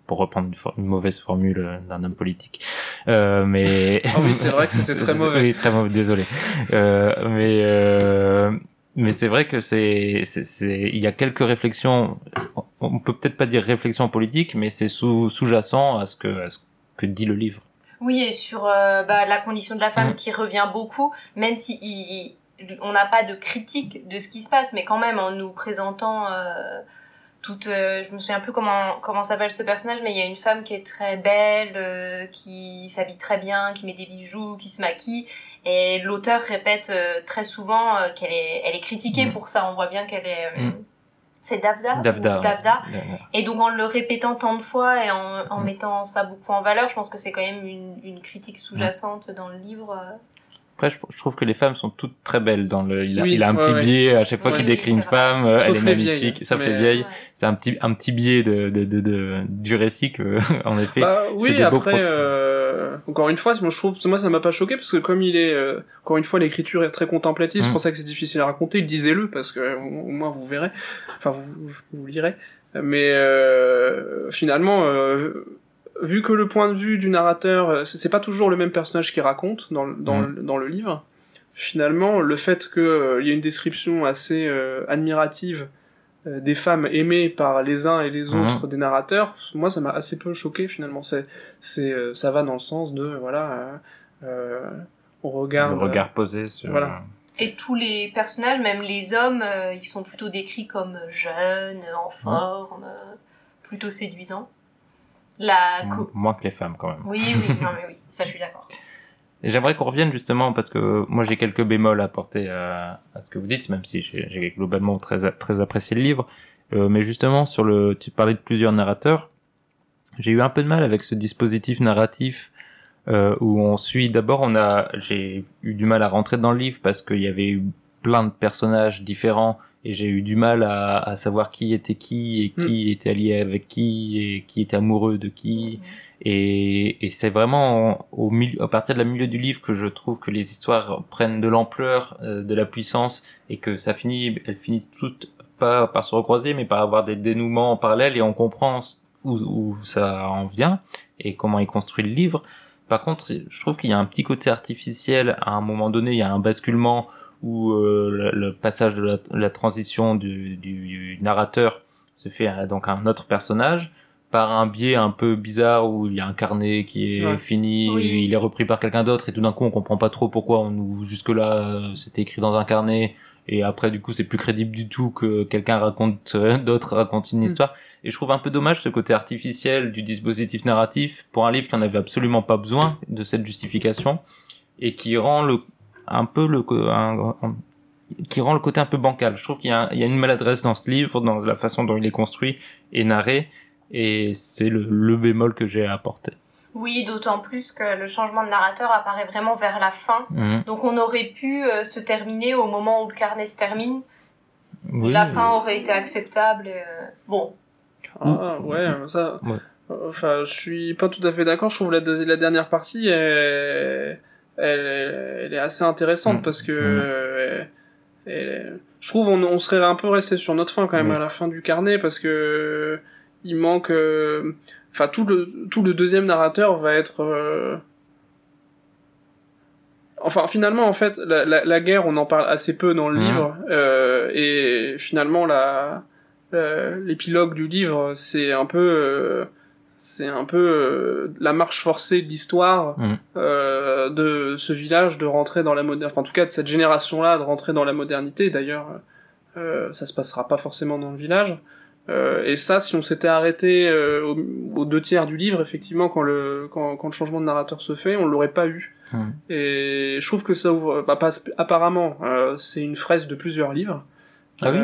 pour reprendre une, for- une mauvaise formule euh, d'un homme politique. Euh, mais Ah oui, c'est vrai que c'était très mauvais. Oui, très mauvais. Désolé. Euh, mais euh, mais c'est vrai que c'est il y a quelques réflexions. On peut peut-être pas dire réflexion politique, mais c'est sous sous-jacent à ce que à ce que dit le livre. Oui, et sur euh, bah, la condition de la femme Mm. qui revient beaucoup, même si il- il- on n'a pas de critique de ce qui se passe, mais quand même en nous présentant euh, toute, euh, je me souviens plus comment comment s'appelle ce personnage, mais il y a une femme qui est très belle, euh, qui s'habille très bien, qui met des bijoux, qui se maquille, et l'auteur répète euh, très souvent euh, qu'elle est elle est critiquée Mm. pour ça. On voit bien qu'elle est Mm. c'est Davda, ou Davda. ouais. Davda. Et donc en le répétant tant de fois et en, en Mm. mettant ça beaucoup en valeur, je pense que c'est quand même une, une critique sous-jacente dans le livre. Euh. Après, je, je trouve que les femmes sont toutes très belles dans le. Il a, Oui, il a un ouais, petit ouais. biais à chaque fois Ouais, qu'il décrit c'est une femme, euh, elle est magnifique, vieilles, sauf les mais- vieilles. Ouais. C'est un petit un petit biais de de de, de du récit que en effet. Bah, c'est oui, après, euh, encore une fois, moi je trouve, moi ça m'a pas choqué parce que comme il est, euh, encore une fois, l'écriture est très contemplative, c'est Mm. pour ça que c'est difficile à raconter. Disez-le parce que euh, au au moins vous verrez, enfin vous, vous, vous lirez. Mais euh, finalement, euh, vu que le point de vue du narrateur, euh, c'est pas toujours le même personnage qui raconte dans le- dans, le, dans le livre. Finalement, le fait qu'il y ait une description assez euh, admirative euh, des femmes aimées par les uns et les Mhm. autres des narrateurs, moi ça m'a assez peu choqué finalement. C'est, c'est, euh, ça va dans le sens de voilà, euh, euh, on regarde. le regard posé sur. voilà. Et tous les personnages, même les hommes, euh, ils sont plutôt décrits comme jeunes, en forme, euh, plutôt séduisants. La moins que les femmes quand même. Oui, oui, non mais oui, ça je suis d'accord. J'aimerais qu'on revienne justement parce que moi j'ai quelques bémols à apporter à, à ce que vous dites, même si j'ai j'ai globalement très très apprécié le livre. Euh, mais justement sur le, tu parlais de plusieurs narrateurs. J'ai eu un peu de mal avec ce dispositif narratif euh, où on suit. D'abord, on a, j'ai eu du mal à rentrer dans le livre parce qu'il y avait eu plein de personnages différents et j'ai eu du mal à, à savoir qui était qui et qui était allié avec qui et qui était amoureux de qui. Et, et c'est vraiment au milieu, à partir de la milieu du livre que je trouve que les histoires prennent de l'ampleur, euh, de la puissance, et que ça finit, elles finissent toutes pas par se recroiser, mais par avoir des dénouements en parallèle, et on comprend où, où ça en vient et comment il construit le livre. Par contre, je trouve qu'il y a un petit côté artificiel. À un moment donné, il y a un basculement où euh, le, le passage de la, la transition du, du narrateur se fait à donc un autre personnage par un biais un peu bizarre où il y a un carnet qui est fini, Oui. et il est repris par quelqu'un d'autre et tout d'un coup on comprend pas trop pourquoi on nous jusque là c'était écrit dans un carnet et après du coup c'est plus crédible du tout que quelqu'un raconte euh, d'autres racontent une Mm. histoire et je trouve un peu dommage ce côté artificiel du dispositif narratif pour un livre qui en avait absolument pas besoin de cette justification et qui rend le un peu le co- un- un- qui rend le côté un peu bancal. Je trouve qu'il y, a- il y a une maladresse dans ce livre, dans la façon dont il est construit et narré, et c'est le, le bémol que j'ai à apporter. Oui, d'autant plus que le changement de narrateur apparaît vraiment vers la fin. Mhm. Donc on aurait pu euh, se terminer au moment où le carnet se termine. Oui, la fin aurait été acceptable. et, euh, Bon, Ah ouais, ça. Ouais. Enfin, je suis pas tout à fait d'accord. Je trouve la, la dernière partie, elle, elle, elle est assez intéressante Mm. parce que Mm. euh, elle- je trouve on, on serait un peu resté sur notre fin quand même Mm. à la fin du carnet parce que il manque. euh, Enfin, tout le tout le deuxième narrateur va être. euh, Enfin, finalement, en fait, la, la, la guerre, on en parle assez peu dans le livre, euh, et finalement, la, l'épilogue du livre, c'est un peu, euh, c'est un peu euh, la marche forcée de l'histoire Mhm. euh, de ce village de rentrer dans la modernité, enfin, en tout cas de cette génération-là de rentrer dans la modernité. D'ailleurs, euh, ça se passera pas forcément dans le village. Euh, et ça, si on s'était arrêté au- aux deux tiers du livre, effectivement, quand le, quand, quand le changement de narrateur se fait, on l'aurait pas eu. Mhm. Et je trouve que ça ouvre, bah, pas, apparemment, c'est une fresque de plusieurs livres, Ah oui?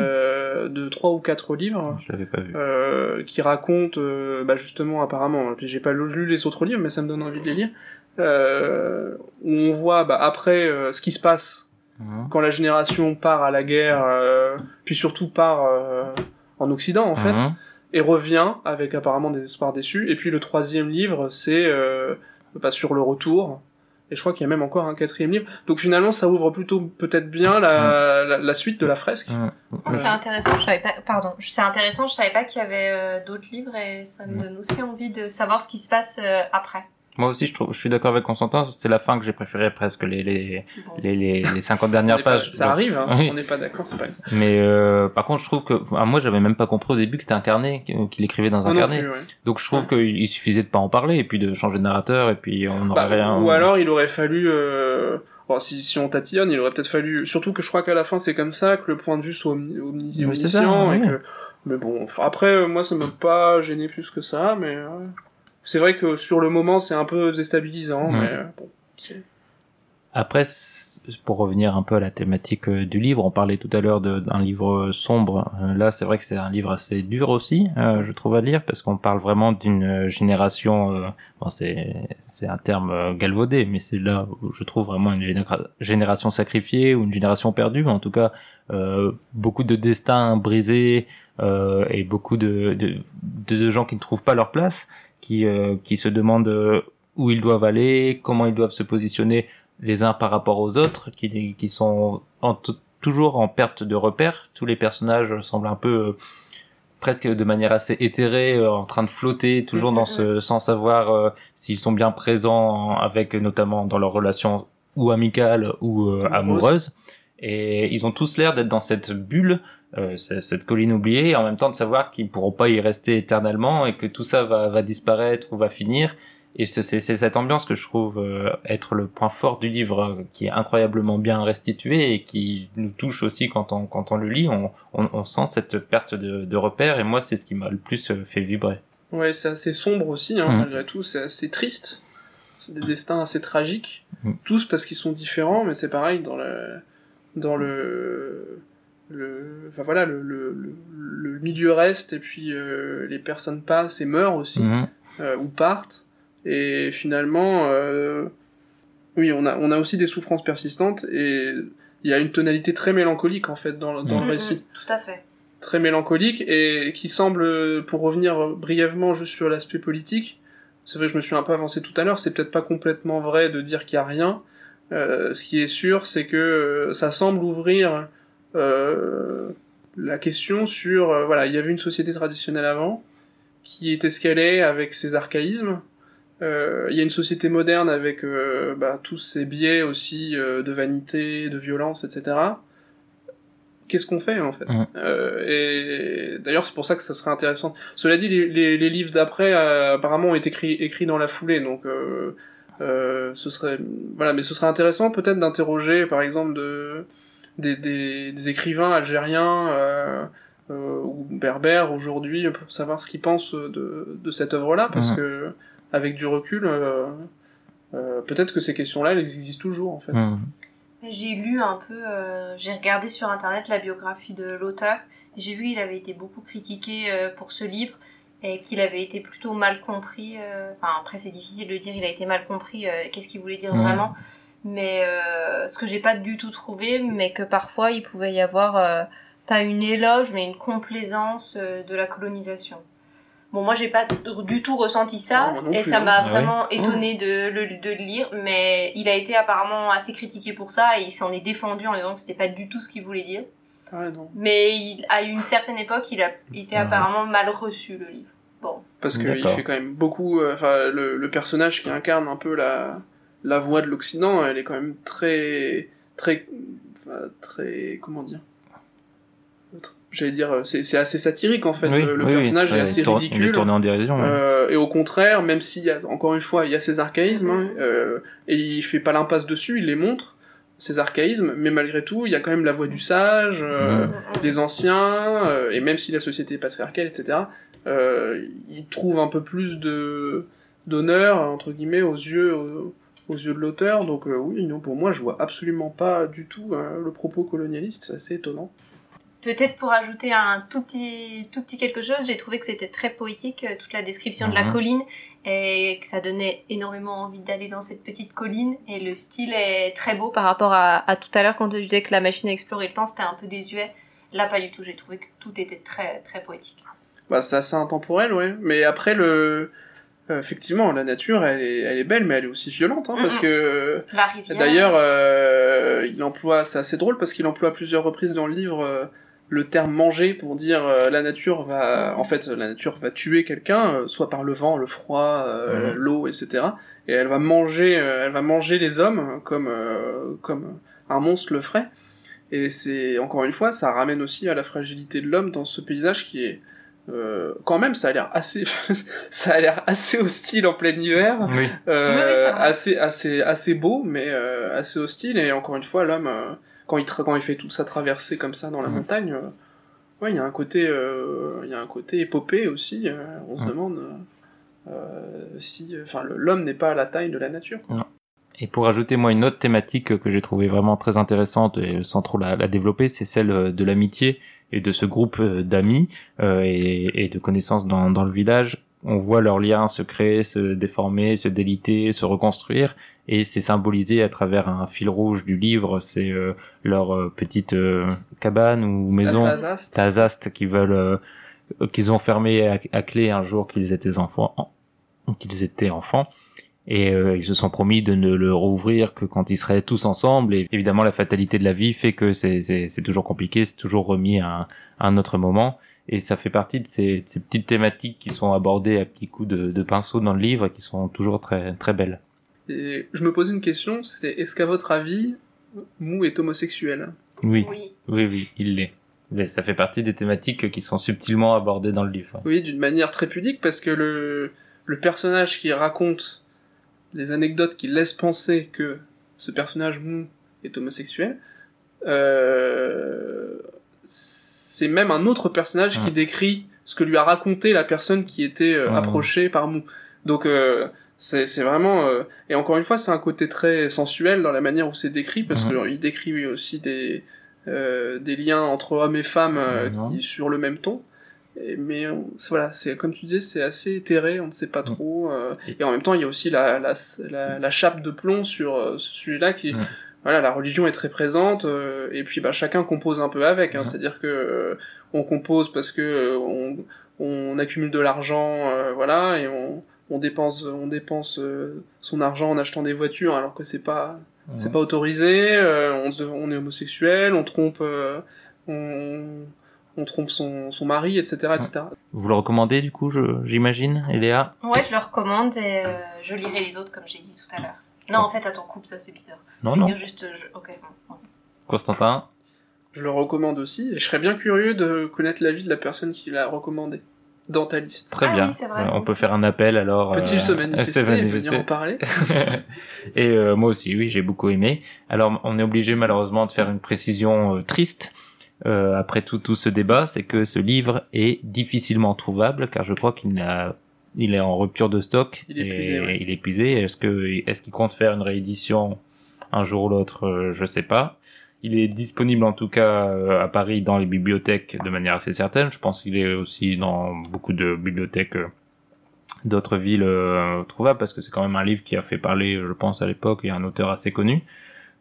De trois ou quatre livres, Je l'avais pas vu. euh, qui racontent, euh, bah, justement, apparemment, puis j'ai pas lu les autres livres, mais ça me donne envie de les lire, euh, où on voit bah, après ce qui se passe Mhm. quand la génération part à la guerre, puis surtout part en Occident en fait, Mhm. et revient avec apparemment des espoirs déçus. Et puis le troisième livre, c'est bah, sur le retour. Et je crois qu'il y a même encore un quatrième livre. Donc finalement, ça ouvre plutôt peut-être bien la, la, la suite de la fresque. Oh, C'est intéressant, je savais pas. Pardon, c'est intéressant, je savais pas qu'il y avait euh, d'autres livres et ça me Mm. donne aussi envie de savoir ce qui se passe euh, après. Moi aussi, je, trouve, je suis d'accord avec Constantin. C'est la fin que j'ai préféré presque les, les, Bon. les, les, les 50 On dernières pas- pages. ça Donc, arrive, hein, Oui. si on n'est pas d'accord, c'est pas. Mais euh, par contre, je trouve que ah, moi, j'avais même pas compris au début que c'était un carnet qu'il écrivait dans un non carnet. plus, ouais. Donc je trouve qu'il suffisait de pas en parler et puis de changer de narrateur et puis on Bah, n'aurait rien. Ou alors il aurait fallu, euh, bon, si, si on tatillonne, il aurait peut-être fallu, surtout que je crois qu'à la fin c'est comme ça, que le point de vue soit omni, Oui, omniscient, et oui. que, mais bon, après euh, moi ça m'a pas gêné plus que ça, mais c'est vrai que sur le moment c'est un peu déstabilisant, mais euh, bon, Après, pour revenir un peu à la thématique euh, du livre, on parlait tout à l'heure d'un livre sombre. Euh, Là, c'est vrai que c'est un livre assez dur aussi, euh, je trouve à lire, parce qu'on parle vraiment d'une génération. euh, bon, c'est un terme galvaudé, mais c'est là où je trouve vraiment une généra- génération sacrifiée ou une génération perdue. En tout cas, euh, beaucoup de destins brisés et beaucoup de, de, de gens qui ne trouvent pas leur place, qui euh, qui se demandent euh, où ils doivent aller, comment ils doivent se positionner les uns par rapport aux autres, qui, qui sont en toujours en perte de repère. Tous les personnages semblent un peu euh, presque de manière assez éthérée, euh, en train de flotter, toujours dans ce, sans savoir euh, s'ils sont bien présents avec notamment dans leurs relations ou amicales ou amoureuses. Et ils ont tous l'air d'être dans cette bulle, euh, cette colline oubliée, et en même temps de savoir qu'ils pourront pas y rester éternellement et que tout ça va, va disparaître ou va finir. Et c'est cette ambiance que je trouve euh, être le point fort du livre, euh, qui est incroyablement bien restitué et qui nous touche aussi quand on, quand on le lit. On, on, on sent cette perte de, de repère et moi, c'est ce qui m'a le plus fait vibrer. ouais, c'est assez sombre aussi, hein, Mm. malgré tout, c'est assez triste, c'est des destins assez tragiques, Mm. tous parce qu'ils sont différents, mais c'est pareil dans le, dans le, le, enfin voilà, le, le, milieu reste et puis euh, les personnes passent et meurent aussi. Mhm. euh, ou partent. Et finalement, euh, oui, on a, on a aussi des souffrances persistantes et il y a une tonalité très mélancolique en fait dans, dans le récit. Tout à fait. Très mélancolique et qui semble, pour revenir brièvement juste sur l'aspect politique, c'est vrai que je me suis un peu avancé tout à l'heure, c'est peut-être pas complètement vrai de dire qu'il y a rien. Euh, ce qui est sûr, c'est que ça semble ouvrir euh, la question sur, euh, voilà, il y avait une société traditionnelle avant, qui est escalée avec ses archaïsmes. Euh, il y a une société moderne avec euh, bah, tous ces biais aussi euh, de vanité, de violence, etc. Qu'est-ce qu'on fait en fait. Euh, Et d'ailleurs, c'est pour ça que ça serait intéressant. Cela dit, les, les, les livres d'après euh, apparemment ont été écrits, écrits dans la foulée, donc euh, euh, ce serait voilà, mais ce serait intéressant peut-être d'interroger, par exemple, de des, des, des écrivains algériens euh, euh, ou berbères aujourd'hui pour savoir ce qu'ils pensent de, de cette œuvre-là, parce que avec du recul, euh, euh, peut-être que ces questions-là, elles existent toujours en fait. J'ai lu un peu, euh, j'ai regardé sur internet la biographie de l'auteur et j'ai vu qu'il avait été beaucoup critiqué euh, pour ce livre et qu'il avait été plutôt mal compris. euh, Enfin, après, c'est difficile de dire, il a été mal compris, euh, qu'est-ce qu'il voulait dire vraiment. Mais euh, ce que j'ai pas du tout trouvé, mais que parfois il pouvait y avoir euh, pas une éloge, mais une complaisance euh, de la colonisation. Bon, moi j'ai pas du tout ressenti ça Non, non et plus, ça hein. m'a Ah ouais. vraiment étonné de le, de le lire, mais il a été apparemment assez critiqué pour ça et il s'en est défendu en disant que c'était pas du tout ce qu'il voulait dire. Ah ouais, non. Mais il, à une certaine époque, il a été Ouais. apparemment mal reçu le livre. Bon, Parce qu'il fait quand même beaucoup. euh, Enfin, le, le personnage qui incarne un peu la, la voix de l'Occident, elle est quand même très. Très. très. Comment dire? J'allais dire, euh, c'est assez satirique en fait. Oui, le oui, personnage est assez ridicule. Il est tourné en dérision. Euh, et au contraire, même s'il y a, encore une fois, il y a ces archaïsmes, hein, euh, et il fait pas l'impasse dessus, il les montre, ces archaïsmes, mais malgré tout, il y a quand même la voix du sage, euh, les anciens, et même si la société est patriarcale, etc., il trouve un peu plus de d'honneur, entre guillemets, aux yeux, aux, aux yeux de l'auteur, donc euh, oui, non, pour moi, je vois absolument pas du tout euh, le propos colonialiste, c'est assez étonnant. Peut-être pour ajouter un tout petit, tout petit quelque chose, j'ai trouvé que c'était très poétique, euh, toute la description de la Mhm. colline, et que ça donnait énormément envie d'aller dans cette petite colline. Et le style est très beau par rapport à, à tout à l'heure quand je disais que la machine à explorer le temps c'était un peu désuet. Là, pas du tout. J'ai trouvé que tout était très très poétique. Bah, c'est assez intemporel, ouais. Mais après, le. Euh, effectivement, la nature, elle est, elle est belle, mais elle est aussi violente, hein, parce que. La rivière. D'ailleurs, euh, il emploie, c'est assez drôle parce qu'il emploie à plusieurs reprises dans le livre euh, le terme manger pour dire euh, la nature va, en fait, la nature va tuer quelqu'un, euh, soit par le vent, le froid, l'eau, etc. Et elle va manger, euh, elle va manger les hommes comme euh, comme un monstre le ferait. Et c'est encore une fois, ça ramène aussi à la fragilité de l'homme dans ce paysage qui est euh, quand même, ça a l'air assez, ça a l'air assez hostile en plein hiver. Oui. Euh, Oui, oui, assez, assez, assez beau, mais euh, assez hostile. Et encore une fois, l'homme, euh, quand il tra- quand il fait toute sa traversée comme ça dans la Mhm. montagne, euh, ouais, il y a un côté, euh, il y a un côté épopée aussi. euh, on se Mhm. demande si, enfin, l'homme n'est pas à la taille de la nature. quoi. Et pour ajouter moi une autre thématique que j'ai trouvée vraiment très intéressante et sans trop la, la développer, c'est celle de l'amitié et de ce groupe euh, d'amis euh, et, et de connaissances dans, dans le village. On voit leurs liens se créer, se déformer, se déliter, se reconstruire, et c'est symbolisé à travers un fil rouge du livre. C'est euh, leur euh, petite euh, cabane ou maison. Altazaste. Tazast qui veulent euh, qu'ils ont fermé à, à clé un jour qu'ils étaient enfants qu'ils étaient enfants et euh, ils se sont promis de ne le rouvrir que quand ils seraient tous ensemble. Et évidemment la fatalité de la vie fait que c'est toujours compliqué c'est toujours remis à un, à un autre moment. Et ça fait partie de ces, de ces petites thématiques qui sont abordées à petits coups de, de pinceau dans le livre et qui sont toujours très très belles. Et je me posais une question, c'était est-ce qu'à votre avis, Mou est homosexuel? Oui. Oui. oui oui il l'est. Mais ça fait partie des thématiques qui sont subtilement abordées dans le livre. Oui, d'une manière très pudique, parce que le, le personnage qui raconte les anecdotes qui laissent penser que ce personnage mou est homosexuel, euh, c'est même un autre personnage qui décrit ce que lui a raconté la personne qui était euh, approchée par mou. Donc euh, c'est vraiment et encore une fois c'est un côté très sensuel dans la manière où c'est décrit parce Mhm. qu'il décrit aussi des des liens entre hommes et femmes qui sur le même ton. Et- mais c'est- voilà, c'est comme tu disais, c'est assez éthéré, on ne sait pas Mhm. trop. euh, et en même temps, il y a aussi la, la, la, la chape de plomb sur euh, ce sujet-là qui, Mhm. voilà, la religion est très présente. euh, et puis bah chacun compose un peu avec. Hein, Mhm. C'est-à-dire que euh, on compose parce que euh, on, on accumule de l'argent, euh, voilà, et on, on dépense, on dépense euh, son argent en achetant des voitures alors que c'est pas c'est pas autorisé, euh, on, est homosexuel, on trompe, euh, on, on trompe son, son mari, etc., etc. vous le recommandez du coup j'imagine Eléa? Ouais, je le recommande et euh, je lirai les autres comme j'ai dit tout à l'heure. Non, en fait, attends, coupe ça, c'est bizarre. non Je non dire juste. euh, je- Ok, bon. Constantin? Je le recommande aussi, et je serais bien curieux de connaître l'avis de la personne qui l'a recommandé dans ta liste. Très Ah bien. oui, c'est vrai, Euh, on peut faire un appel alors. Peut-il euh, se manifester et venir en parler? Et euh, moi aussi, oui, j'ai beaucoup aimé. Alors, on est obligé malheureusement de faire une précision euh, triste. Euh, après tout, tout ce débat, c'est que ce livre est difficilement trouvable, car je crois qu'il n'a, il est en rupture de stock. Il est et épuisé, ouais. Il est épuisé. Est-ce que, est-ce qu'il compte faire une réédition un jour ou l'autre? Euh, Je sais pas. Il est disponible en tout cas euh, à Paris dans les bibliothèques de manière assez certaine. Je pense qu'il est aussi dans beaucoup de bibliothèques euh, d'autres villes trouvables parce que c'est quand même un livre qui a fait parler, je pense, à l'époque et un auteur assez connu.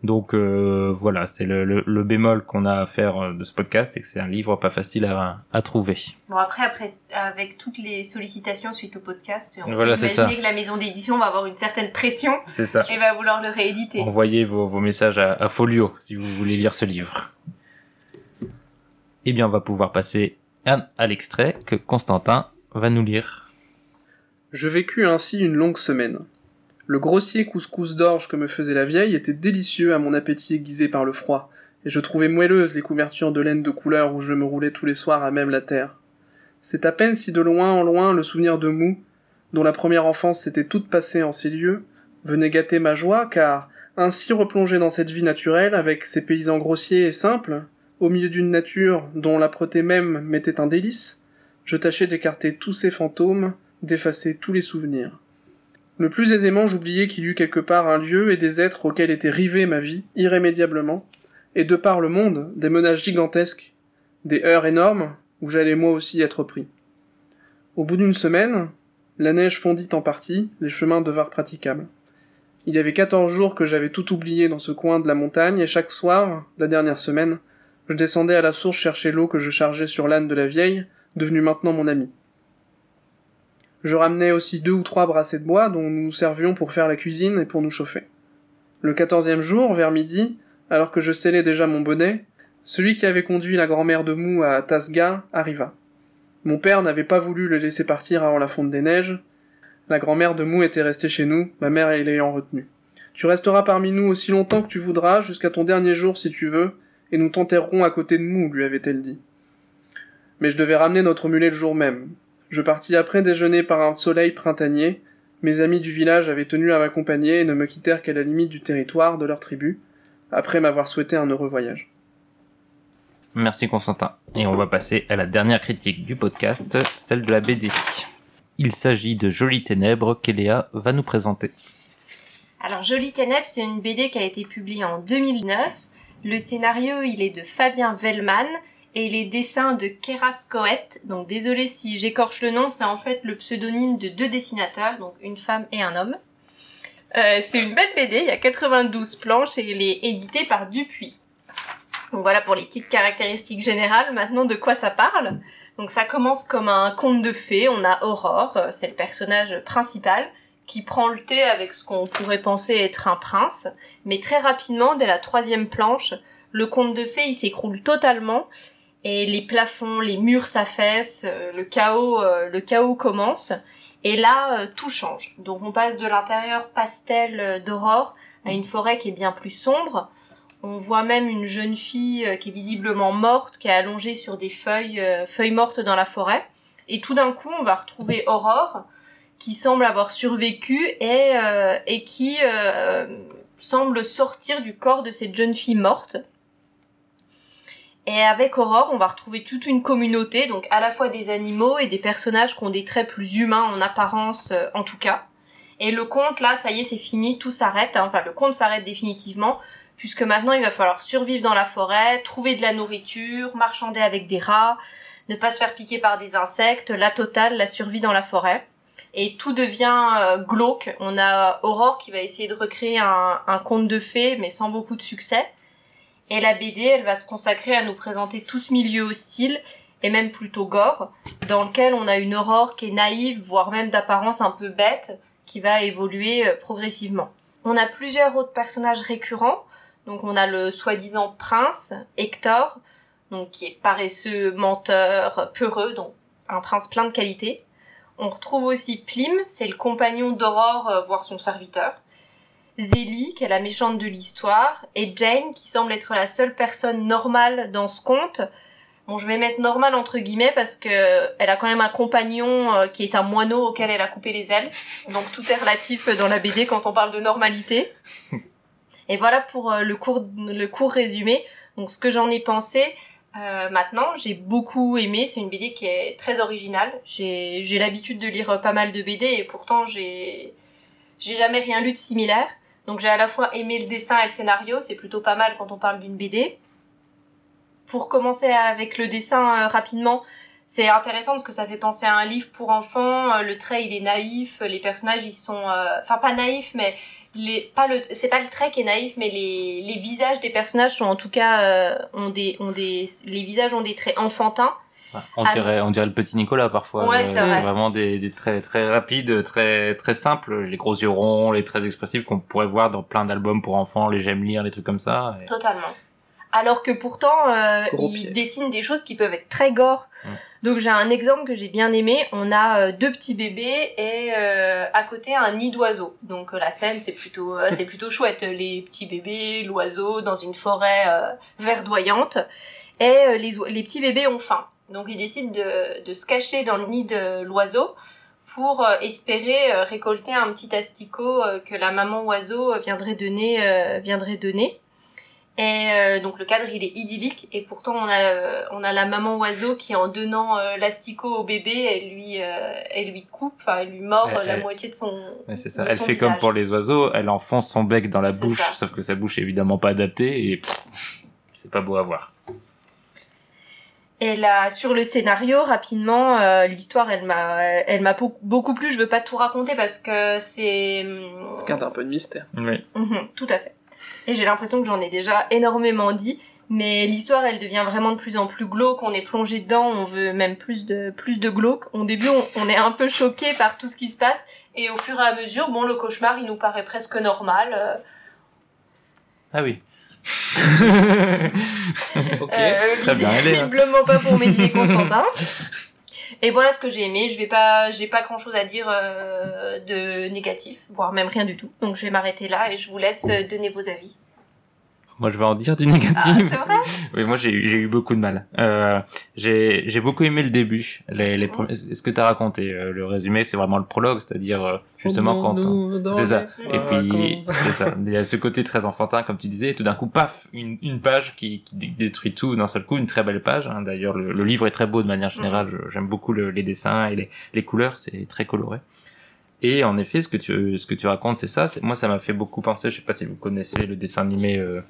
Donc euh, voilà, c'est le, le, le bémol qu'on a à faire euh, de ce podcast, c'est que c'est un livre pas facile à, à trouver. Bon, après, après, avec toutes les sollicitations suite au podcast, on Voilà, peut imaginer ça. que la maison d'édition va avoir une certaine pression C'est ça. et va vouloir le rééditer. Envoyez vos, vos messages à, à Folio si vous voulez lire ce livre. Eh bien, on va pouvoir passer à, à l'extrait que Constantin va nous lire. Je vécus ainsi une longue semaine. Le grossier couscous d'orge que me faisait la vieille était délicieux à mon appétit aiguisé par le froid, et je trouvais moelleuses les couvertures de laine de couleur où je me roulais tous les soirs à même la terre. C'est à peine si de loin en loin le souvenir de Mou, dont la première enfance s'était toute passée en ces lieux, venait gâter ma joie, car, ainsi replongé dans cette vie naturelle, avec ses paysans grossiers et simples, au milieu d'une nature dont l'âpreté même m'était un délice, je tâchais d'écarter tous ces fantômes, d'effacer tous les souvenirs. Le plus aisément j'oubliais qu'il y eût quelque part un lieu et des êtres auxquels était rivée ma vie, irrémédiablement, et de par le monde, des menaces gigantesques, des heures énormes, où j'allais moi aussi être pris. Au bout d'une semaine, La neige fondit en partie, les chemins devinrent praticables. Il y avait quatorze jours que j'avais tout oublié dans ce coin de la montagne, et chaque soir, la dernière semaine, je descendais à la source chercher l'eau que je chargeais sur l'âne de la vieille, devenue maintenant mon amie. Je ramenais aussi deux ou trois brassées de bois dont nous nous servions pour faire la cuisine et pour nous chauffer. Le quatorzième jour, vers midi, alors que je scellais déjà mon bonnet, celui qui avait conduit la grand-mère de Mou à Tasga arriva. Mon père n'avait pas voulu le laisser partir avant la fonte des neiges. La grand-mère de Mou était restée chez nous, ma mère l'ayant retenue. Tu resteras parmi nous aussi longtemps que tu voudras, jusqu'à ton dernier jour si tu veux, et nous t'enterrerons à côté de Mou, lui avait-elle dit. Mais je devais ramener notre mulet le jour même. Je partis après déjeuner par un soleil printanier. Mes amis du village avaient tenu à m'accompagner et ne me quittèrent qu'à la limite du territoire de leur tribu, après m'avoir souhaité un heureux voyage. Merci Constantin. Et on va passer à la dernière critique du podcast, celle de la BD. Il s'agit de Jolies Ténèbres qu'Eléa va nous présenter. Alors Jolie Ténèbres, c'est une BD qui a été publiée en 2009. Le scénario, il est de Fabien Vellman et les dessins de Keras Coet. Donc désolé si j'écorche le nom, c'est en fait le pseudonyme de deux dessinateurs, donc une femme et un homme. Euh, c'est une belle BD, il y a 92 planches et elle est éditée par Dupuis. Donc voilà pour les petites caractéristiques générales. Maintenant, de quoi ça parle? Donc ça commence comme un conte de fées. On a Aurore, euh, c'est le personnage principal, qui prend le thé avec ce qu'on pourrait penser être un prince. Mais très rapidement, dès la troisième planche, le conte de fées il s'écroule totalement et les plafonds, les murs s'affaissent, euh, le chaos, euh, le chaos commence. Et là, euh, tout change. Donc on passe de l'intérieur pastel d'Aurore à une forêt qui est bien plus sombre. On voit même une jeune fille qui est visiblement morte, qui est allongée sur des feuilles, feuilles mortes dans la forêt. Et tout d'un coup, on va retrouver Aurore, qui semble avoir survécu et, qui semble sortir du corps de cette jeune fille morte. Et avec Aurore, on va retrouver toute une communauté, donc à la fois des animaux et des personnages qui ont des traits plus humains en apparence, euh, en tout cas. Et le conte, là, ça y est, c'est fini, tout s'arrête. hein. Enfin, le conte s'arrête définitivement, puisque maintenant, il va falloir survivre dans la forêt, trouver de la nourriture, marchander avec des rats, ne pas se faire piquer par des insectes, la totale, la survie dans la forêt. Et tout devient euh, glauque. On a Aurore qui va essayer de recréer un, un conte de fées, mais sans beaucoup de succès. Et la BD, elle va se consacrer à nous présenter tout ce milieu hostile, et même plutôt gore, dans lequel on a une Aurore qui est naïve, voire même d'apparence un peu bête, qui va évoluer euh, progressivement. On a plusieurs autres personnages récurrents. Donc on a le soi-disant prince, Hector, donc qui est paresseux, menteur, peureux, donc un prince plein de qualités. On retrouve aussi Plim, c'est le compagnon d'Aurore, euh, voire son serviteur. Zélie, qui est la méchante de l'histoire, et Jane, qui semble être la seule personne normale dans ce conte. Bon, je vais mettre normale entre guillemets parce que elle a quand même un compagnon euh, qui est un moineau auquel elle a coupé les ailes. Donc tout est relatif dans la BD quand on parle de normalité. Et voilà pour euh, le court, le résumé. Donc ce que j'en ai pensé, euh, maintenant, j'ai beaucoup aimé. C'est une BD qui est très originale. J'ai l'habitude de lire pas mal de BD et pourtant j'ai jamais rien lu de similaire. Donc j'ai à la fois aimé le dessin et le scénario. C'est plutôt pas mal quand on parle d'une BD. Pour commencer avec le dessin euh, rapidement, c'est intéressant parce que ça fait penser à un livre pour enfants. Euh, Le trait il est naïf, les personnages ils sont, euh, enfin pas naïfs mais les pas le c'est pas le trait qui est naïf mais les, les visages des personnages sont en tout cas ont des ont des les visages ont des traits enfantins On Ah, dirait, on dirait le petit Nicolas parfois. Ouais, Euh, c'est vrai. vraiment des, des traits très rapides, très très simples, les gros yeux ronds, les traits expressifs qu'on pourrait voir dans plein d'albums pour enfants, les j'aime lire, les trucs comme ça. Et- totalement. Alors que pourtant euh, Gros il pied. dessine des choses qui peuvent être très gore. Donc j'ai un exemple que j'ai bien aimé. On a euh, deux petits bébés et euh, à côté un nid d'oiseaux. Donc euh, la scène c'est plutôt euh, c'est plutôt chouette. Les petits bébés l'oiseau dans une forêt euh, verdoyante. Et euh, les, les petits bébés ont faim donc ils décident de, de se cacher dans le nid de l'oiseau pour euh, espérer euh, récolter un petit asticot euh, que la maman oiseau viendrait donner euh, viendrait donner et euh, donc le cadre il est idyllique et pourtant on a euh, on a la maman oiseau qui en donnant l'asticot au bébé elle lui elle lui coupe elle lui mord Elle- la elle- moitié de son c'est ça. de Elle son fait comme pour les oiseaux, elle enfonce son bec dans la bouche, ça. sauf que sa bouche est évidemment pas adaptée et c'est pas beau à voir. Et là, sur le scénario, rapidement, euh, l'histoire, elle m'a, elle m'a beau- beaucoup plu. Je veux pas tout raconter parce que c'est, Garde un peu de mystère. Oui. Mhm, tout à fait. Et j'ai l'impression que j'en ai déjà énormément dit, mais l'histoire, elle devient vraiment de plus en plus glauque. On est plongé dedans, on veut même plus de plus de glauque. Au début, on, on est un peu choqué par tout ce qui se passe, et au fur et à mesure, bon, le cauchemar, il nous paraît presque normal. euh, Ah oui. ok. euh, très bien, elle est, hein. visiblement pas pour Mehdi et Constantin. Et voilà ce que j'ai aimé. Je vais pas, j'ai pas grand chose à dire euh, de négatif, voire même rien du tout. Donc je vais m'arrêter là et je vous laisse euh, donner vos avis. Moi, je vais en dire du Ah, négatif. c'est vrai Oui, moi j'ai eu, j'ai eu beaucoup de mal. Euh, j'ai j'ai beaucoup aimé le début. Les, les premiers- ce que tu as raconté, euh, le résumé, c'est vraiment le prologue, c'est-à-dire euh, justement quand on... C'est ça. Et puis c'est ça. Il y a ce côté très enfantin, comme tu disais, et tout d'un coup, paf, une, une page qui, qui dé- détruit tout d'un seul coup, une très belle page. hein. D'ailleurs, le, le livre est très beau de manière générale. Je- J'aime beaucoup le- les dessins et les, les couleurs, c'est très coloré. Et en effet, ce que tu, ce que tu racontes, c'est ça. Moi, ça m'a fait beaucoup penser. Je sais pas si vous connaissez le dessin animé euh,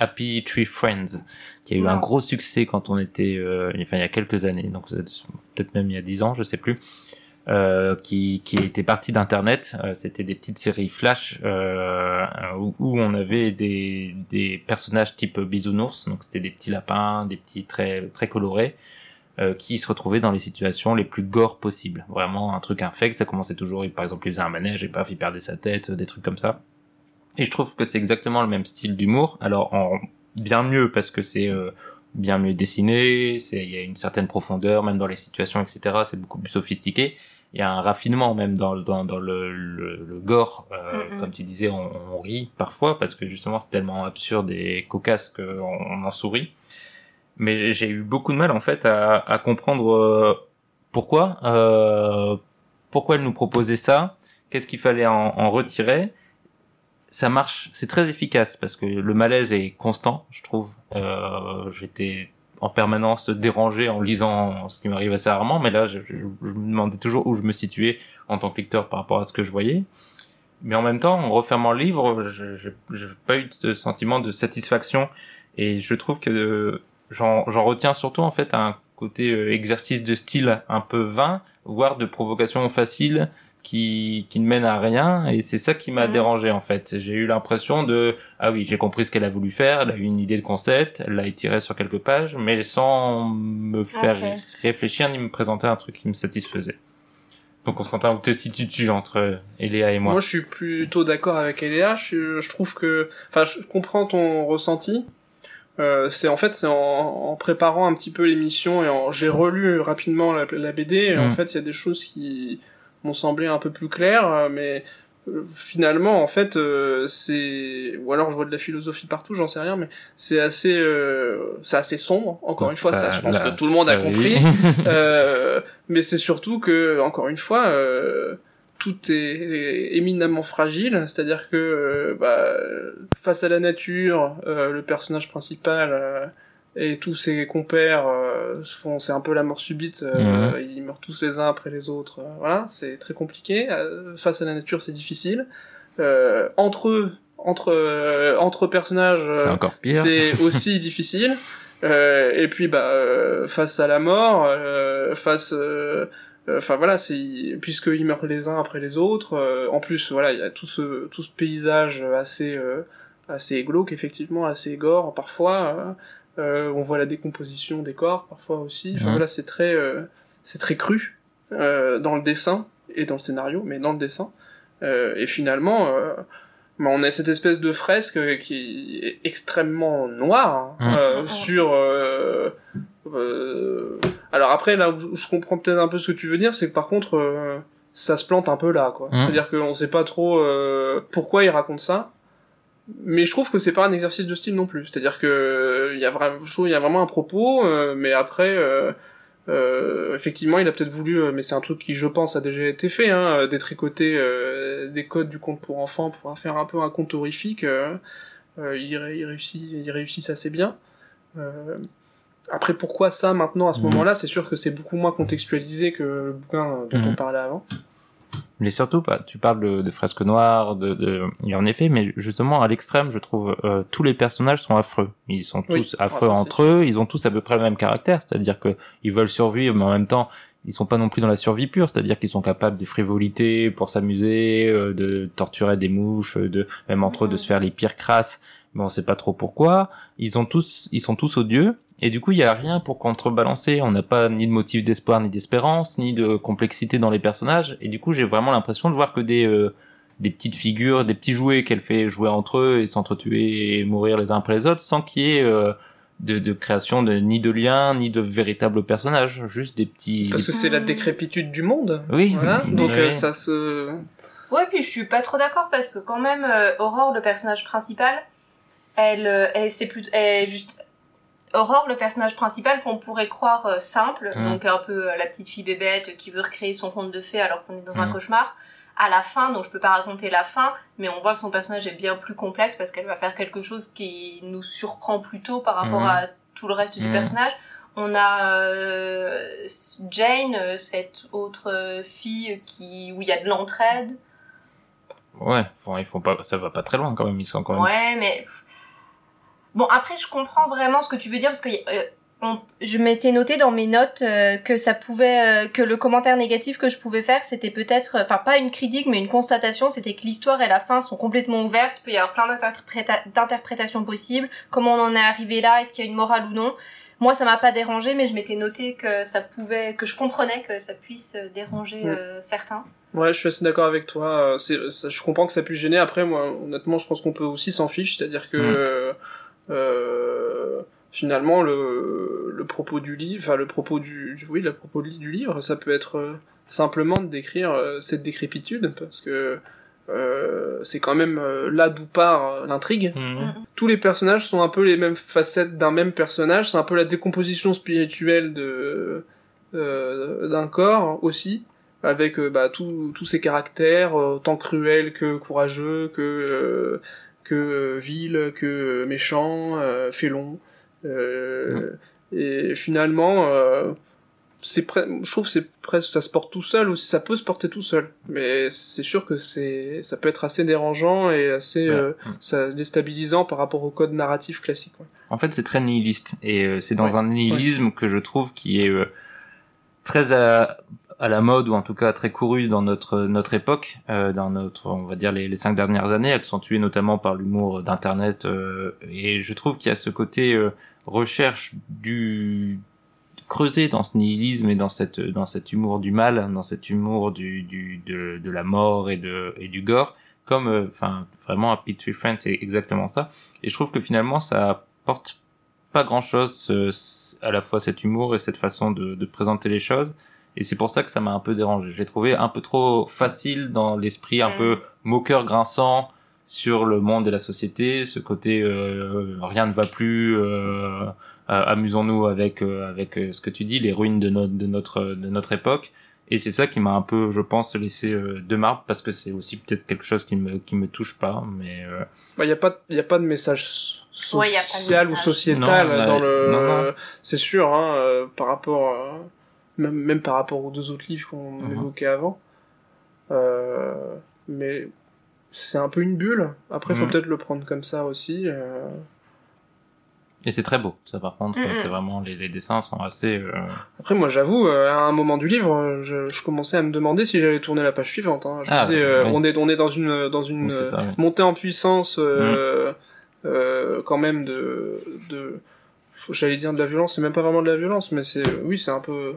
Happy Tree Friends, qui a eu un gros succès quand on était, euh, enfin, il y a quelques années, donc peut-être même il y a dix ans, je sais plus. Euh, qui, qui était parti d'internet. Euh, C'était des petites séries flash où, où on avait des, des personnages type bisounours, donc c'était des petits lapins, des petits très très colorés, qui se retrouvaient dans les situations les plus gore possibles. Vraiment un truc infect. Ça commençait toujours, par exemple, il faisait un manège et paf, il perdait sa tête, des trucs comme ça. Et je trouve que c'est exactement le même style d'humour. Alors en bien mieux parce que c'est euh, bien mieux dessiné, c'est il y a une certaine profondeur même dans les situations, etc. C'est beaucoup plus sophistiqué. Il y a un raffinement même dans dans, dans le, le, le gore, euh, comme tu disais, on, on rit parfois parce que justement c'est tellement absurde et cocasse qu'on on en sourit. Mais j'ai- j'ai eu beaucoup de mal en fait à, à comprendre euh, pourquoi euh, pourquoi elle nous proposait ça, qu'est-ce qu'il fallait en, en retirer ça marche, c'est très efficace parce que le malaise est constant, je trouve. Euh, J'étais en permanence dérangé en lisant ce qui m'arrive assez rarement, mais là, je, me demandais toujours où je me situais en tant que lecteur par rapport à ce que je voyais. Mais en même temps, en refermant le livre, je j'ai pas eu de sentiment de satisfaction et je trouve que j'en j'en retiens surtout en fait un côté euh, exercice de style un peu vain, voire de provocation facile qui, qui ne mène à rien et c'est ça qui m'a Mhm. dérangé en fait. J'ai eu l'impression de ah oui j'ai compris ce qu'elle a voulu faire, elle a eu une idée de concept, elle l'a étiré sur quelques pages mais sans me faire réfléchir ni me présenter un truc qui me satisfaisait. Donc on s'entend où te situes entre Eléa et moi. Moi, je suis plutôt d'accord avec Eléa. Je, je trouve que, enfin, je comprends ton ressenti. Euh, c'est en fait, c'est en, en préparant un petit peu l'émission et en, j'ai relu rapidement la, la BD. Et en Mm. fait, il y a des choses qui m'ont semblé un peu plus claires, euh, mais euh, finalement, en fait, euh, c'est, ou alors je vois de la philosophie partout, j'en sais rien, mais c'est assez, euh, c'est assez sombre. Encore une fois, ça, je pense là, que tout le monde a compris. Euh, mais c'est surtout que, encore une fois, euh, tout est éminemment fragile, c'est-à-dire que bah, face à la nature, euh, le personnage principal euh, et tous ses compères euh, se font, c'est un peu la mort subite, euh, ils meurent tous les uns après les autres. euh, voilà, c'est très compliqué. Euh, face à la nature, c'est difficile. Euh, entre eux, entre euh, entre personnages, c'est euh, aussi difficile. Euh, et puis bah euh, face à la mort, euh, face, enfin voilà, c'est puisqu'ils meurent les uns après les autres. euh, en plus, voilà, il y a tout ce tout ce paysage assez euh, assez glauque, effectivement, assez gore parfois. Euh, on voit la décomposition des corps parfois aussi. Enfin voilà, c'est très euh, c'est très cru euh, dans le dessin et dans le scénario, mais dans le dessin. Euh, et finalement, euh, bah, on a cette espèce de fresque qui est extrêmement noire hein, euh, Mhm. sur. euh, euh, Alors après, là où je- comprends peut-être un peu ce que tu veux dire, c'est que par contre, euh, ça se plante un peu là, quoi. C'est-à-dire qu'on sait pas trop euh, pourquoi il raconte ça. Mais je trouve que c'est pas un exercice de style non plus. C'est-à-dire que euh, il y a vraiment, je trouve, il y a vraiment un propos, euh, mais après, euh, effectivement, il a peut-être voulu, mais c'est un truc qui, je pense, a déjà été fait, hein, détricoter des codes du conte pour enfants pour faire un peu un conte horrifique. il, ré- il réussit, il réussit assez bien. Après, pourquoi ça maintenant à ce Mhm. moment-là C'est sûr que c'est beaucoup moins contextualisé que le bouquin dont Mhm. on parlait avant. Mais surtout, bah, tu parles de, de fresques noires, de, de... et en effet, mais justement à l'extrême, je trouve, euh, tous les personnages sont affreux. Ils sont tous Oui. affreux Ah, entre eux. Ils ont tous à peu près le même caractère, c'est-à-dire que ils veulent survivre, mais en même temps, ils sont pas non plus dans la survie pure, c'est-à-dire qu'ils sont capables de frivolité pour s'amuser, euh, de torturer des mouches, euh, de même entre eux de se faire les pires crasses. Mais on sait pas trop pourquoi. Ils ont tous, ils sont tous odieux. Et du coup, il y a rien pour contrebalancer. On n'a pas ni de motif d'espoir, ni d'espérance, ni de complexité dans les personnages. Et du coup, j'ai vraiment l'impression de voir que des euh, des petites figures, des petits jouets qu'elle fait jouer entre eux et s'entretuer et mourir les uns après les autres, sans qu'il y ait euh, de, de création de ni de lien, ni de véritables personnages, juste des petits. C'est parce que c'est la décrépitude du monde. Oui. Voilà. Donc Oui. euh, ça se. Ouais, puis je suis pas trop d'accord parce que quand même, euh, Aurore, le personnage principal, elle, euh, elle c'est plus, elle est juste. Aurore, le personnage principal qu'on pourrait croire euh, simple, Mm. donc un peu euh, la petite fille bébête qui veut recréer son conte de fées alors qu'on est dans un Mm. cauchemar. À la fin, donc je peux pas raconter la fin, mais on voit que son personnage est bien plus complexe parce qu'elle va faire quelque chose qui nous surprend plutôt par rapport Mm. à tout le reste du personnage. On a euh, Jane, cette autre fille qui où il y a de l'entraide. Ouais. Enfin, ils font pas, ça va pas très loin quand même. Ils sont quand même. Ouais, mais bon après je comprends vraiment ce que tu veux dire parce que euh, on- je m'étais noté dans mes notes euh, que ça pouvait euh, que le commentaire négatif que je pouvais faire c'était peut-être enfin pas une critique mais une constatation c'était que l'histoire et la fin sont complètement ouvertes il peut y avoir plein d'interpréta- d'interprétations possibles comment on en est arrivé là est-ce qu'il y a une morale ou non moi ça m'a pas dérangé mais je m'étais noté que ça pouvait que je comprenais que ça puisse déranger Ouais. euh, certains Ouais, je suis assez d'accord avec toi. C'est, ça- je comprends que ça puisse gêner. Après, moi, honnêtement, je pense qu'on peut aussi s'en fiche. C'est-à-dire que Mm. Euh, finalement, le, le propos du livre, enfin le propos du, oui, le propos du livre, ça peut être euh, simplement de décrire euh, cette décrépitude, parce que euh, c'est quand même euh, là d'où part euh, l'intrigue. Mhm. tous les personnages sont un peu les mêmes facettes d'un même personnage. C'est un peu la décomposition spirituelle de euh, d'un corps aussi, avec euh, bah, tous tous ces caractères, euh, autant cruels que courageux, que euh, que euh, vils, que euh, félons. Euh, Et finalement, euh, c'est pre- je trouve que c'est presque ça se porte tout seul aussi. Ça peut se porter tout seul, mais c'est sûr que c'est ça peut être assez dérangeant et assez Ouais. euh, ça, déstabilisant par rapport au code narratif classique. ouais. En fait, c'est très nihiliste. Et euh, c'est dans Ouais. un nihilisme que je trouve qui est euh, très à, à la mode, ou en tout cas très couru dans notre, notre époque, euh, dans notre, on va dire, les, cinq dernières années, accentué notamment par l'humour d'Internet. euh, et je trouve qu'il y a ce côté euh, recherche du creuser dans ce nihilisme et dans cette dans cet humour du mal, dans cet humour du, du de, de la mort et de et du gore, comme euh, enfin vraiment Happy Tree Friends c'est exactement ça. Et je trouve que finalement ça apporte pas grand chose à la fois cet humour et cette façon de, de présenter les choses. Et c'est pour ça que ça m'a un peu dérangé. J'ai trouvé un peu trop facile dans l'esprit un Mm. peu moqueur grinçant sur le monde et la société, ce côté euh, rien ne va plus, euh, euh, amusons-nous avec euh, avec euh, ce que tu dis, les ruines de notre de notre de notre époque. Et c'est ça qui m'a un peu, je pense, laissé euh, de marbre parce que c'est aussi peut-être quelque chose qui me qui me touche pas, mais euh, Bah, y a pas il y a pas de message so- Ouais, y a pas de social ou sociétal Non, dans bah, le c'est sûr hein, euh, par rapport euh, même même par rapport aux deux autres livres qu'on Mhm. évoquait avant. Euh, mais c'est un peu une bulle. Après, faut Mhm. peut-être le prendre comme ça aussi. euh. et c'est très beau. Ça par contre, Mhm. c'est vraiment les, les dessins sont assez. euh, Après, moi, j'avoue, euh, à un moment du livre, je, je commençais à me demander si j'allais tourner la page suivante. Hein. Je Ah, disais, euh, oui. on est on est dans une dans une oui, c'est ça. oui. montée en puissance Mm. euh, euh, quand même de de faut- j'allais dire de la violence c'est même pas vraiment de la violence mais c'est oui c'est un peu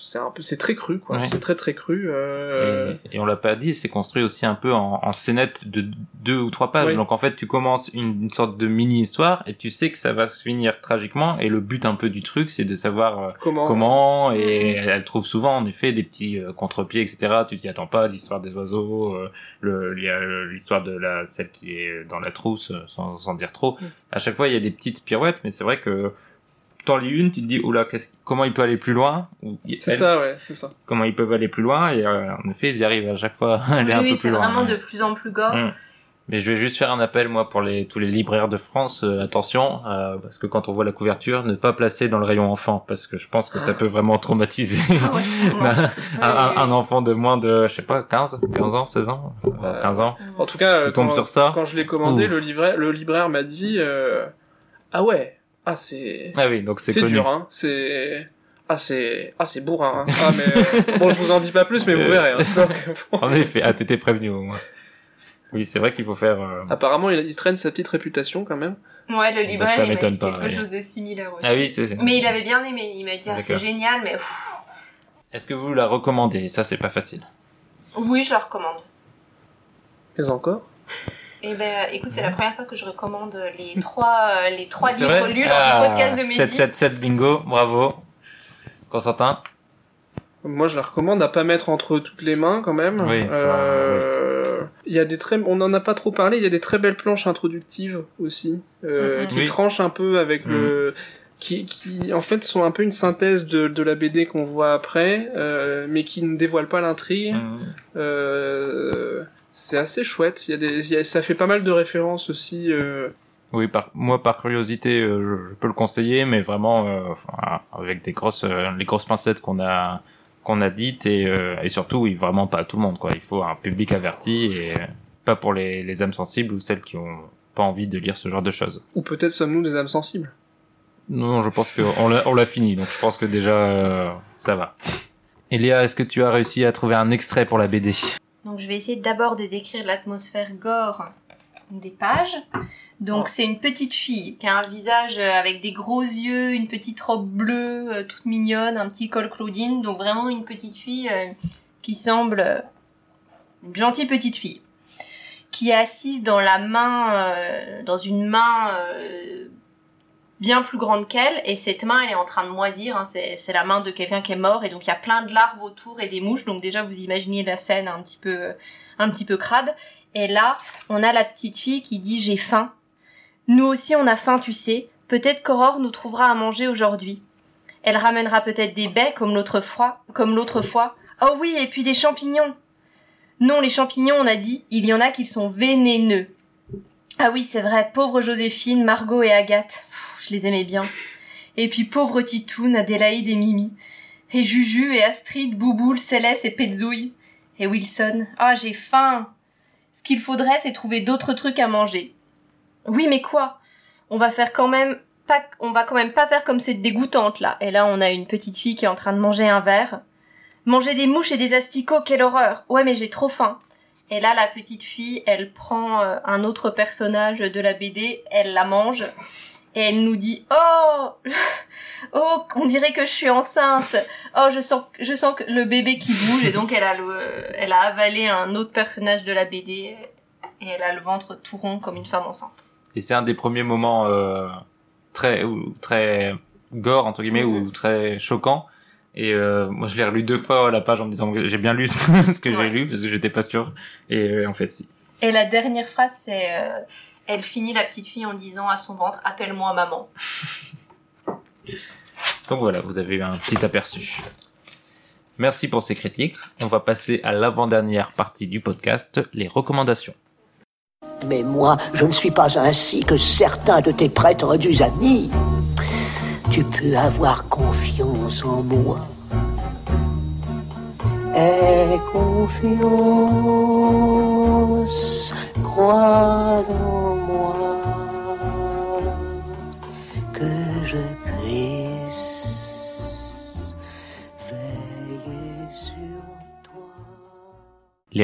c'est un peu c'est très cru quoi Ouais. c'est très très cru euh, Et, et on l'a pas dit, c'est construit aussi un peu en, en scénette de deux ou trois pages. Donc en fait, tu commences une, une sorte de mini-histoire et tu sais que ça va se finir tragiquement. Et le but un peu du truc, c'est de savoir euh, comment comment. Et elle, elle trouve souvent en effet des petits euh, contre-pieds, etc. Tu t'y attends pas. L'histoire des oiseaux, euh, le- il y a euh, l'histoire de la celle qui est dans la trousse, euh, sans, sans dire trop. Mm. À chaque fois, il y a des petites pirouettes, mais c'est vrai que t'en lis une, tu te dis, oula, comment il peut aller plus loin? Ou c'est ça ouais c'est ça comment ils peuvent aller plus loin? Et euh, en effet ils y arrivent à chaque fois à aller Oui, un oui, peu c'est plus loin. vraiment ouais. de plus en plus gore. Mm. Mais je vais juste faire un appel, moi, pour les, tous les libraires de France. euh, attention, euh, parce que quand on voit la couverture, ne pas placer dans le rayon enfant, parce que je pense que ça peut vraiment traumatiser Ah ouais, un, vraiment. un- oui, un enfant de moins de, je sais pas, 15, 15 ans, 16 ans, Euh, 15 ans. En tout cas, Tu tombes quand, sur ça quand je l'ai commandé, Ouf. le libraire, le libraire m'a dit euh, Ah ouais, ah c'est. Ah oui, donc c'est dur, hein. C'est. Ah, c'est. Ah, bourrin, hein. Ah, mais. euh, bon, je vous en dis pas plus, mais vous Euh. verrez. hein. Donc, bon. En effet, ah, t'étais prévenu au moins. Oui, c'est vrai qu'il faut faire. euh, Apparemment, il, il se traîne sa petite réputation quand même. Ouais, le Bah, libraire, ça il m'a m'étonne dit pas, quelque ouais. chose de similaire aussi. Ah oui, c'est. Mais il avait bien aimé, il m'a dit ah, c'est génial, mais Est-ce que vous la recommandez? Ça, c'est pas facile. oui, je la recommande. Mais encore? Et ben, écoute, c'est la première fois que je recommande les trois, euh, les trois livres vrai lus Ah, dans le podcast de Mehdi. 777 bingo, bravo. Constantin Moi, je la recommande à pas mettre entre toutes les mains quand même. Oui, Euh, Il y a des très, on en a pas trop parlé. Il y a des très belles planches introductives aussi, euh, Mhm. qui Oui. tranchent un peu avec le, qui, qui en fait sont un peu une synthèse de, de la BD qu'on voit après, euh, mais qui ne dévoilent pas l'intrigue. Mhm. C'est assez chouette. Il y a des, il y a- ça fait pas mal de références aussi. euh, Oui, par, moi, par curiosité, euh, je, je peux le conseiller, mais vraiment euh, avec des grosses, les grosses pincettes qu'on a, qu'on a dites et, et surtout, oui, vraiment pas à tout le monde, quoi. Il faut un public averti et pas pour les, les âmes sensibles ou celles qui ont pas envie de lire ce genre de choses. ou peut-être sommes-nous des âmes sensibles. Non, je pense qu'on l'a, on l'a fini, donc je pense que déjà ça va. Elia, est-ce que tu as réussi à trouver un extrait pour la BD Donc, je vais essayer d'abord de décrire l'atmosphère gore des pages. Donc, Oh. c'est une petite fille qui a un visage euh, avec des gros yeux, une petite robe bleue, euh, toute mignonne, un petit col Claudine. Donc, vraiment une petite fille euh, qui semble une gentille petite fille. Qui est assise dans la main, euh, dans une main euh, bien plus grande qu'elle. Et cette main, elle est en train de moisir. hein. c'est, la main de quelqu'un qui est mort. Et donc, il y a plein de larves autour et des mouches. Donc, déjà, vous imaginez la scène un petit peu, un petit peu crade. Et là, on a la petite fille qui dit J'ai faim. Nous aussi, on a faim, tu sais. Peut-être qu'Aurore nous trouvera à manger aujourd'hui. Elle ramènera peut-être des baies comme l'autre fois. Comme l'autre fois. Oh oui, et puis des champignons. Non, les champignons, on a dit, il y en a qui sont vénéneux. Ah oui, c'est vrai, pauvre Joséphine, Margot et Agathe. Je les aimais bien. Et puis pauvre Titoune, Adélaïde et Mimi. Et Juju et Astrid, Bouboule, Céleste et Petzouille. Et Wilson. Ah, j'ai faim. Ce qu'il faudrait, c'est trouver d'autres trucs à manger. Oui, mais quoi? On va faire quand même pas, on va quand même pas faire comme cette dégoûtante là. Et là, on a une petite fille qui est en train de manger un verre. Manger des mouches et des asticots, quelle horreur Ouais, mais j'ai trop faim. Et là, la petite fille, elle prend euh, un autre personnage de la BD, elle la mange, et elle nous dit Oh Oh, on dirait que je suis enceinte Oh, je sens, je sens que le bébé qui bouge, et donc elle a, le, elle a avalé un autre personnage de la BD, et elle a le ventre tout rond comme une femme enceinte. Et c'est un des premiers moments euh, très, ou, très gore, entre guillemets, ou très choquant. Et euh, moi, je l'ai relu deux fois la page en me disant que j'ai bien lu ce que j'ai Ouais. lu, parce que j'étais pas sûr. Et euh, en fait, si. Et la dernière phrase, c'est euh, Elle finit la petite fille en disant à son ventre Appelle-moi maman. Donc voilà, vous avez eu un petit aperçu. Merci pour ces critiques. On va passer à l'avant-dernière partie du podcast, les recommandations. Mais moi, je ne suis pas ainsi que certains de tes prétendus amis. Tu peux avoir confiance Les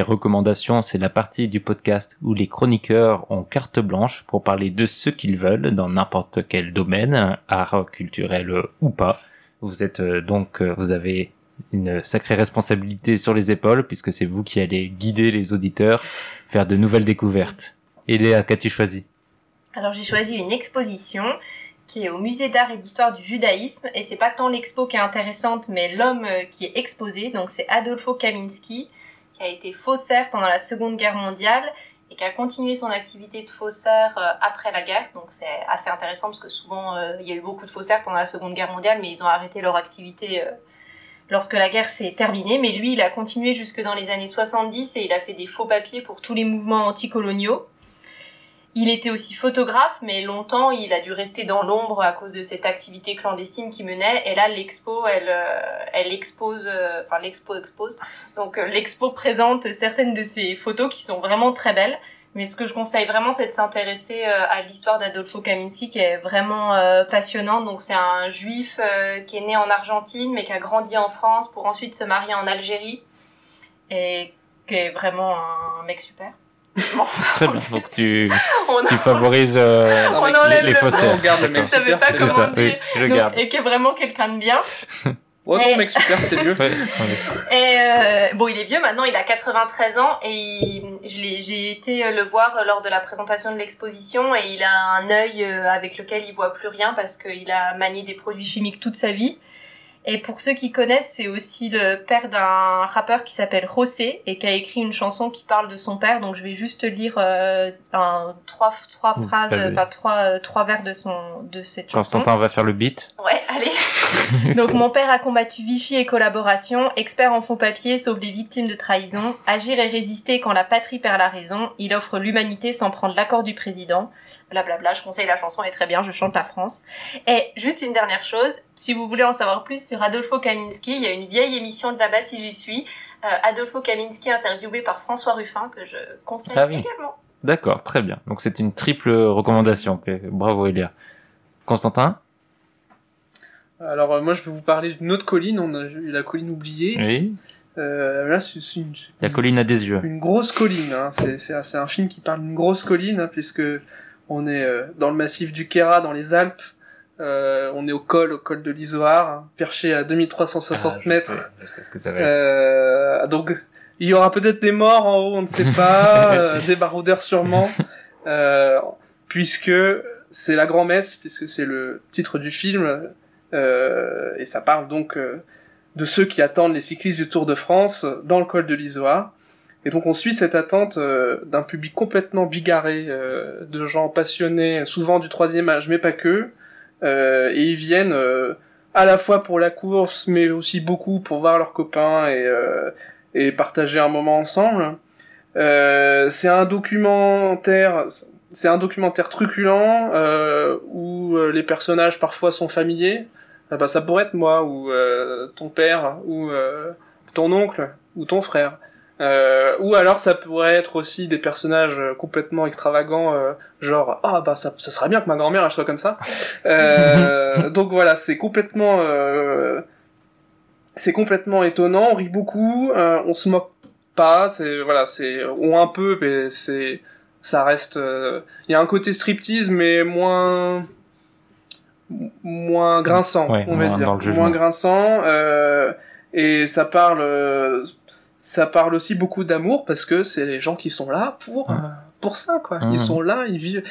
recommandations, c'est la partie du podcast où les chroniqueurs ont carte blanche pour parler de ce qu'ils veulent dans n'importe quel domaine, art, culturel ou pas. Vous êtes euh, donc, euh, vous avez une sacrée responsabilité sur les épaules puisque c'est vous qui allez guider les auditeurs, faire de nouvelles découvertes. Et Léa, qu'as-tu choisi? Alors j'ai choisi une exposition qui est au musée d'art et d'histoire du judaïsme et c'est pas tant l'expo qui est intéressante mais l'homme euh, qui est exposé donc c'est Adolfo Kaminski qui a été faussaire pendant la Seconde Guerre mondiale et qui a continué son activité de faussaire euh, après la guerre. Donc c'est assez intéressant parce que souvent euh, il y a eu beaucoup de faussaires pendant la Seconde Guerre mondiale mais ils ont arrêté leur activité euh, lorsque la guerre s'est terminée. Mais lui il a continué jusque dans les années 70 et il a fait des faux papiers pour tous les mouvements anticoloniaux il était aussi photographe, mais longtemps il a dû rester dans l'ombre à cause de cette activité clandestine qu'il menait. Et là, l'expo, elle, euh, elle expose, euh, enfin l'expo expose. Donc euh, l'expo présente certaines de ses photos qui sont vraiment très belles. Mais ce que je conseille vraiment, c'est de s'intéresser à l'histoire d'Adolfo Kaminski, qui est vraiment euh, passionnante. Donc c'est un juif qui est né en Argentine, mais qui a grandi en France pour ensuite se marier en Algérie, et qui est vraiment un mec super. Très bien. Donc tu, tu favorises euh, on les, les le- faussaires. On garde le mec D'accord. Je savais super, pas c'est C'est comment ça, dire. oui, je donc, garde. et qui est vraiment quelqu'un de bien. Oh Et- non, mec super, c'était mieux. Ouais, ouais. Et euh, bon, il est vieux maintenant, il a 93 ans et il- je l'ai- j'ai été le voir lors de la présentation de l'exposition et il a un œil euh, avec lequel il voit plus rien parce qu'il a manié des produits chimiques toute sa vie. Et pour ceux qui connaissent, c'est aussi le père d'un rappeur qui s'appelle José et qui a écrit une chanson qui parle de son père. Donc je vais juste lire euh, un, trois, trois phrases, enfin trois, euh, trois vers de, son, de cette chanson. Constantin va faire le beat. Ouais, allez. Donc mon père a combattu Vichy et collaboration, expert en faux papier, sauve les victimes de trahison, agir et résister quand la patrie perd la raison, il offre l'humanité sans prendre l'accord du président. Blablabla, je conseille la chanson, elle est très bien, je chante la France. Et juste une dernière chose, si vous voulez en savoir plus sur Adolfo Kaminski, il y a une vieille émission de là-bas si j'y suis, euh, Adolfo Kaminski interviewé par François Ruffin que je conseille Ah oui. également. D'accord, très bien. Donc c'est une triple recommandation. Bravo Elia. Constantin? Alors euh, moi je vais vous parler d'une autre colline, on a eu la colline oubliée. Oui. Euh, là c'est une, La colline a des yeux. une grosse colline, hein. c'est c'est un- c'est un film qui parle d'une grosse colline hein, puisque on est euh, dans le massif du Queyras, dans les Alpes. Euh, on est au col, au col de l'Isoard, hein, perché à 2360 Ah, je mètres. sais, je sais ce que ça va être. Euh, donc il y aura peut-être des morts en haut, on ne sait pas, euh, des baroudeurs sûrement, puisque c'est la grand-messe, puisque c'est le titre du film, et ça parle donc de ceux qui attendent les cyclistes du Tour de France dans le col de l'Isoard. Et donc on suit cette attente euh, d'un public complètement bigarré, euh, de gens passionnés, souvent du troisième âge, mais pas que, euh, et ils viennent à la fois pour la course, mais aussi beaucoup pour voir leurs copains et, et partager un moment ensemble. C'est un documentaire, c'est un documentaire truculent où les personnages parfois sont familiers. Ah bah, ça pourrait être moi ou ton père ou ton oncle ou ton frère. Euh, ou alors ça pourrait être aussi des personnages complètement extravagants, euh, genre ah bah ça, ça serait bien que ma grand-mère elle soit comme ça. Euh, donc voilà, c'est complètement euh, c'est complètement étonnant, on rit beaucoup, euh, on se moque pas, c'est voilà, c'est ou un peu, mais c'est ça reste. euh, Il y a un côté striptease, mais moins moins grinçant, Ouais, on va dire, moins grinçant. euh, et ça parle, euh, ça parle aussi beaucoup d'amour parce que c'est les gens qui sont là pour euh, pour ça, quoi. Ils sont là, ils vivent,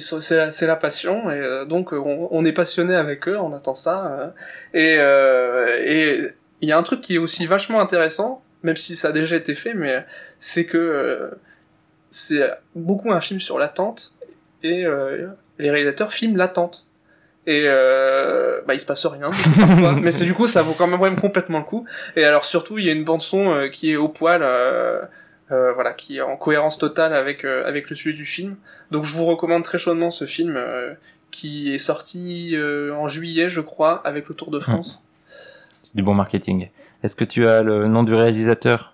c'est la, c'est la passion et euh, donc on, on est passionné avec eux, on attend ça. euh, et euh, et il y a un truc qui est aussi vachement intéressant, même si ça a déjà été fait, mais c'est que euh, c'est beaucoup un film sur l'attente et euh, les réalisateurs filment l'attente. Et euh, bah il se passe rien, parfois, mais c'est du coup ça vaut quand même, complètement le coup. Et alors surtout il y a une bande son euh, qui est au poil, euh, euh, voilà, qui est en cohérence totale avec avec le sujet du film. Donc je vous recommande très chaudement ce film qui est sorti en juillet je crois avec le Tour de France. C'est du bon marketing. Est-ce que tu as le nom du réalisateur?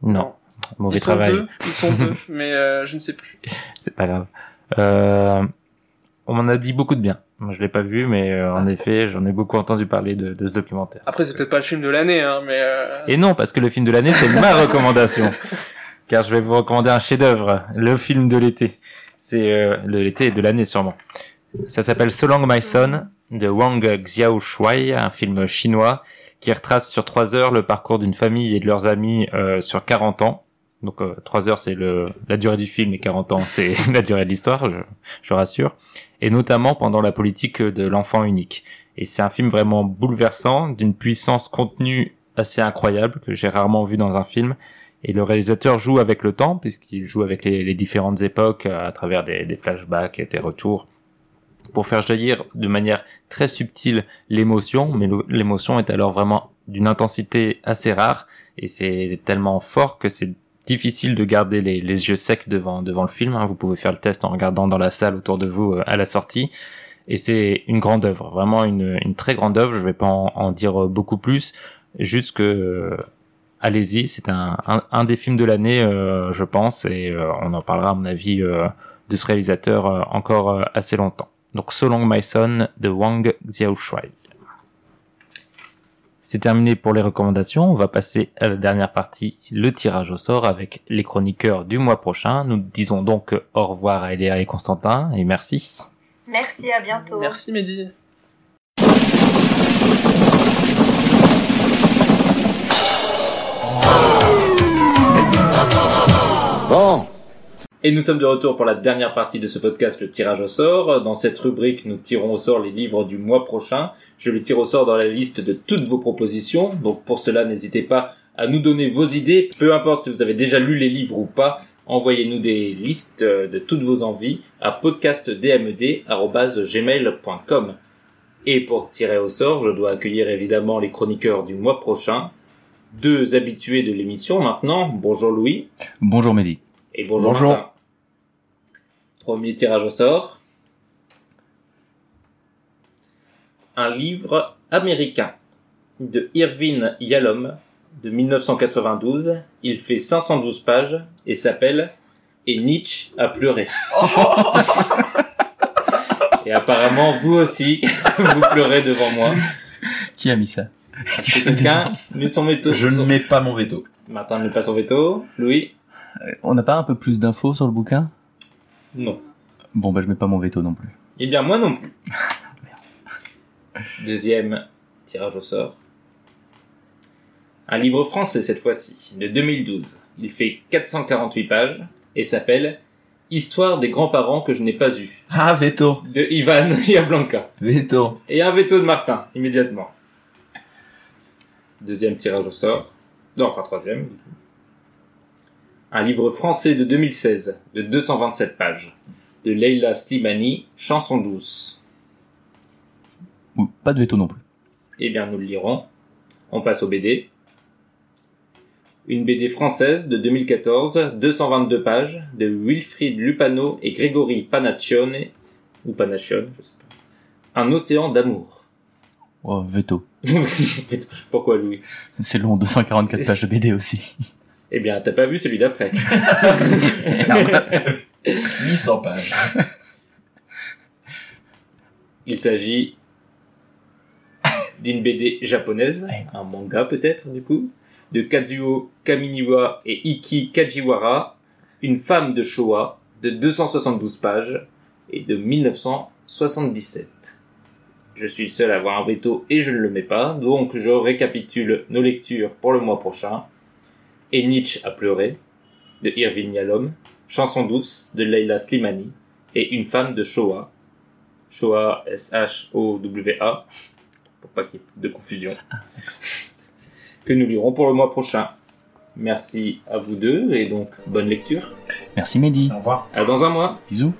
Non. Mauvais Ils sont travail. deux, ils sont deux, mais je ne sais plus. C'est pas grave. Euh, on m'en a dit beaucoup de bien. Moi, je l'ai pas vu, mais euh, en effet, j'en ai beaucoup entendu parler de, de ce documentaire. Après c'est peut-être pas le film de l'année, hein, mais euh, Et non, parce que le film de l'année, c'est ma recommandation. Car je vais vous recommander un chef-d'œuvre, le film de l'été. C'est euh, de l'été et de l'année sûrement. Ça s'appelle So Long My Son de Wang Xiaoshuai, un film chinois qui retrace sur trois heures le parcours d'une famille et de leurs amis euh, sur 40 ans. Donc euh, trois heures c'est la durée du film et 40 ans c'est la durée de l'histoire, je, je rassure. Et notamment pendant la politique de l'enfant unique. Et c'est un film vraiment bouleversant, d'une puissance contenue assez incroyable que j'ai rarement vu dans un film. Et le réalisateur joue avec le temps, puisqu'il joue avec les, différentes époques à travers des, flashbacks et des retours, pour faire jaillir de manière très subtile l'émotion, mais l'émotion est alors vraiment d'une intensité assez rare, et c'est tellement fort que c'est difficile de garder les, yeux secs devant, devant le film. hein. Vous pouvez faire le test en regardant dans la salle autour de vous euh, à la sortie. Et c'est une grande œuvre, vraiment une, très grande œuvre. Je vais pas en, dire euh, beaucoup plus, juste que euh, allez-y, c'est un, des films de l'année, je pense, et on en parlera à mon avis de ce réalisateur encore assez longtemps. Donc So Long My Son de Wang Xiaoshuai. C'est terminé pour les recommandations. On va passer à la dernière partie, le tirage au sort avec les chroniqueurs du mois prochain. Nous disons donc au revoir à Eléa et Constantin et merci. Merci, à bientôt. Merci Mehdi. Bon, Et nous sommes de retour pour la dernière partie de ce podcast, le tirage au sort. Dans cette rubrique, nous tirons au sort les livres du mois prochain. Je les tire au sort dans la liste de toutes vos propositions. Donc pour cela, n'hésitez pas à nous donner vos idées. Peu importe si vous avez déjà lu les livres ou pas, envoyez-nous des listes euh, de toutes vos envies à podcastdmed.gmail.com. Et pour tirer au sort, je dois accueillir évidemment les chroniqueurs du mois prochain. Deux habitués de l'émission maintenant. Bonjour Louis. Bonjour Mehdi. Et bonjour, Bonjour. Martin. Premier tirage au sort. Un livre américain de Irvin Yalom de 1992. Il fait 512 pages et s'appelle Et Nietzsche a pleuré. et apparemment, vous aussi, vous pleurez devant moi. Qui a mis ça? Que quelqu'un met son veto Je ne mets pas mon veto. Martin ne met pas son veto. Louis? Euh, On n'a pas un peu plus d'infos sur le bouquin? Non. Bon bah je mets pas mon veto non plus. Eh bien, moi non plus. Deuxième tirage au sort. Un livre français cette fois-ci, de 2012. Il fait 448 pages et s'appelle Histoire des grands-parents que je n'ai pas eus, Ah, veto. de Ivan Yablanka. Veto. Et un veto de Martin, immédiatement. Deuxième tirage au sort. Non, enfin troisième. Un livre français de 2016, de 227 pages, de Leila Slimani, Chanson douce. Pas de veto non plus. Eh bien, nous le lirons. On passe au BD. Une BD française de 2014, 222 pages, de Wilfried Lupano et Grégory Panaccione, ou Panaccione, je sais pas. Un océan d'amour. Oh, veto. Pourquoi Louis? C'est long, 244 pages de BD aussi. Eh bien, t'as pas vu celui d'après. 800 pages. Il s'agit d'une BD japonaise, un manga peut-être du coup, de Kazuo Kaminiwa et Iki Kajiwara, une femme de Showa, de 272 pages et de 1977. Je suis seul à avoir un veto et je ne le mets pas, donc je récapitule nos lectures pour le mois prochain. Et Nietzsche a pleuré, de Irvin Yalom, Chanson douce, de Leila Slimani, et Une femme de Showa, Showa S-H-O-W-A, pour pas qu'il y ait de confusion, que nous lirons pour le mois prochain. Merci à vous deux et donc bonne lecture. Merci Mehdi. Au revoir. À dans un mois. Bisous.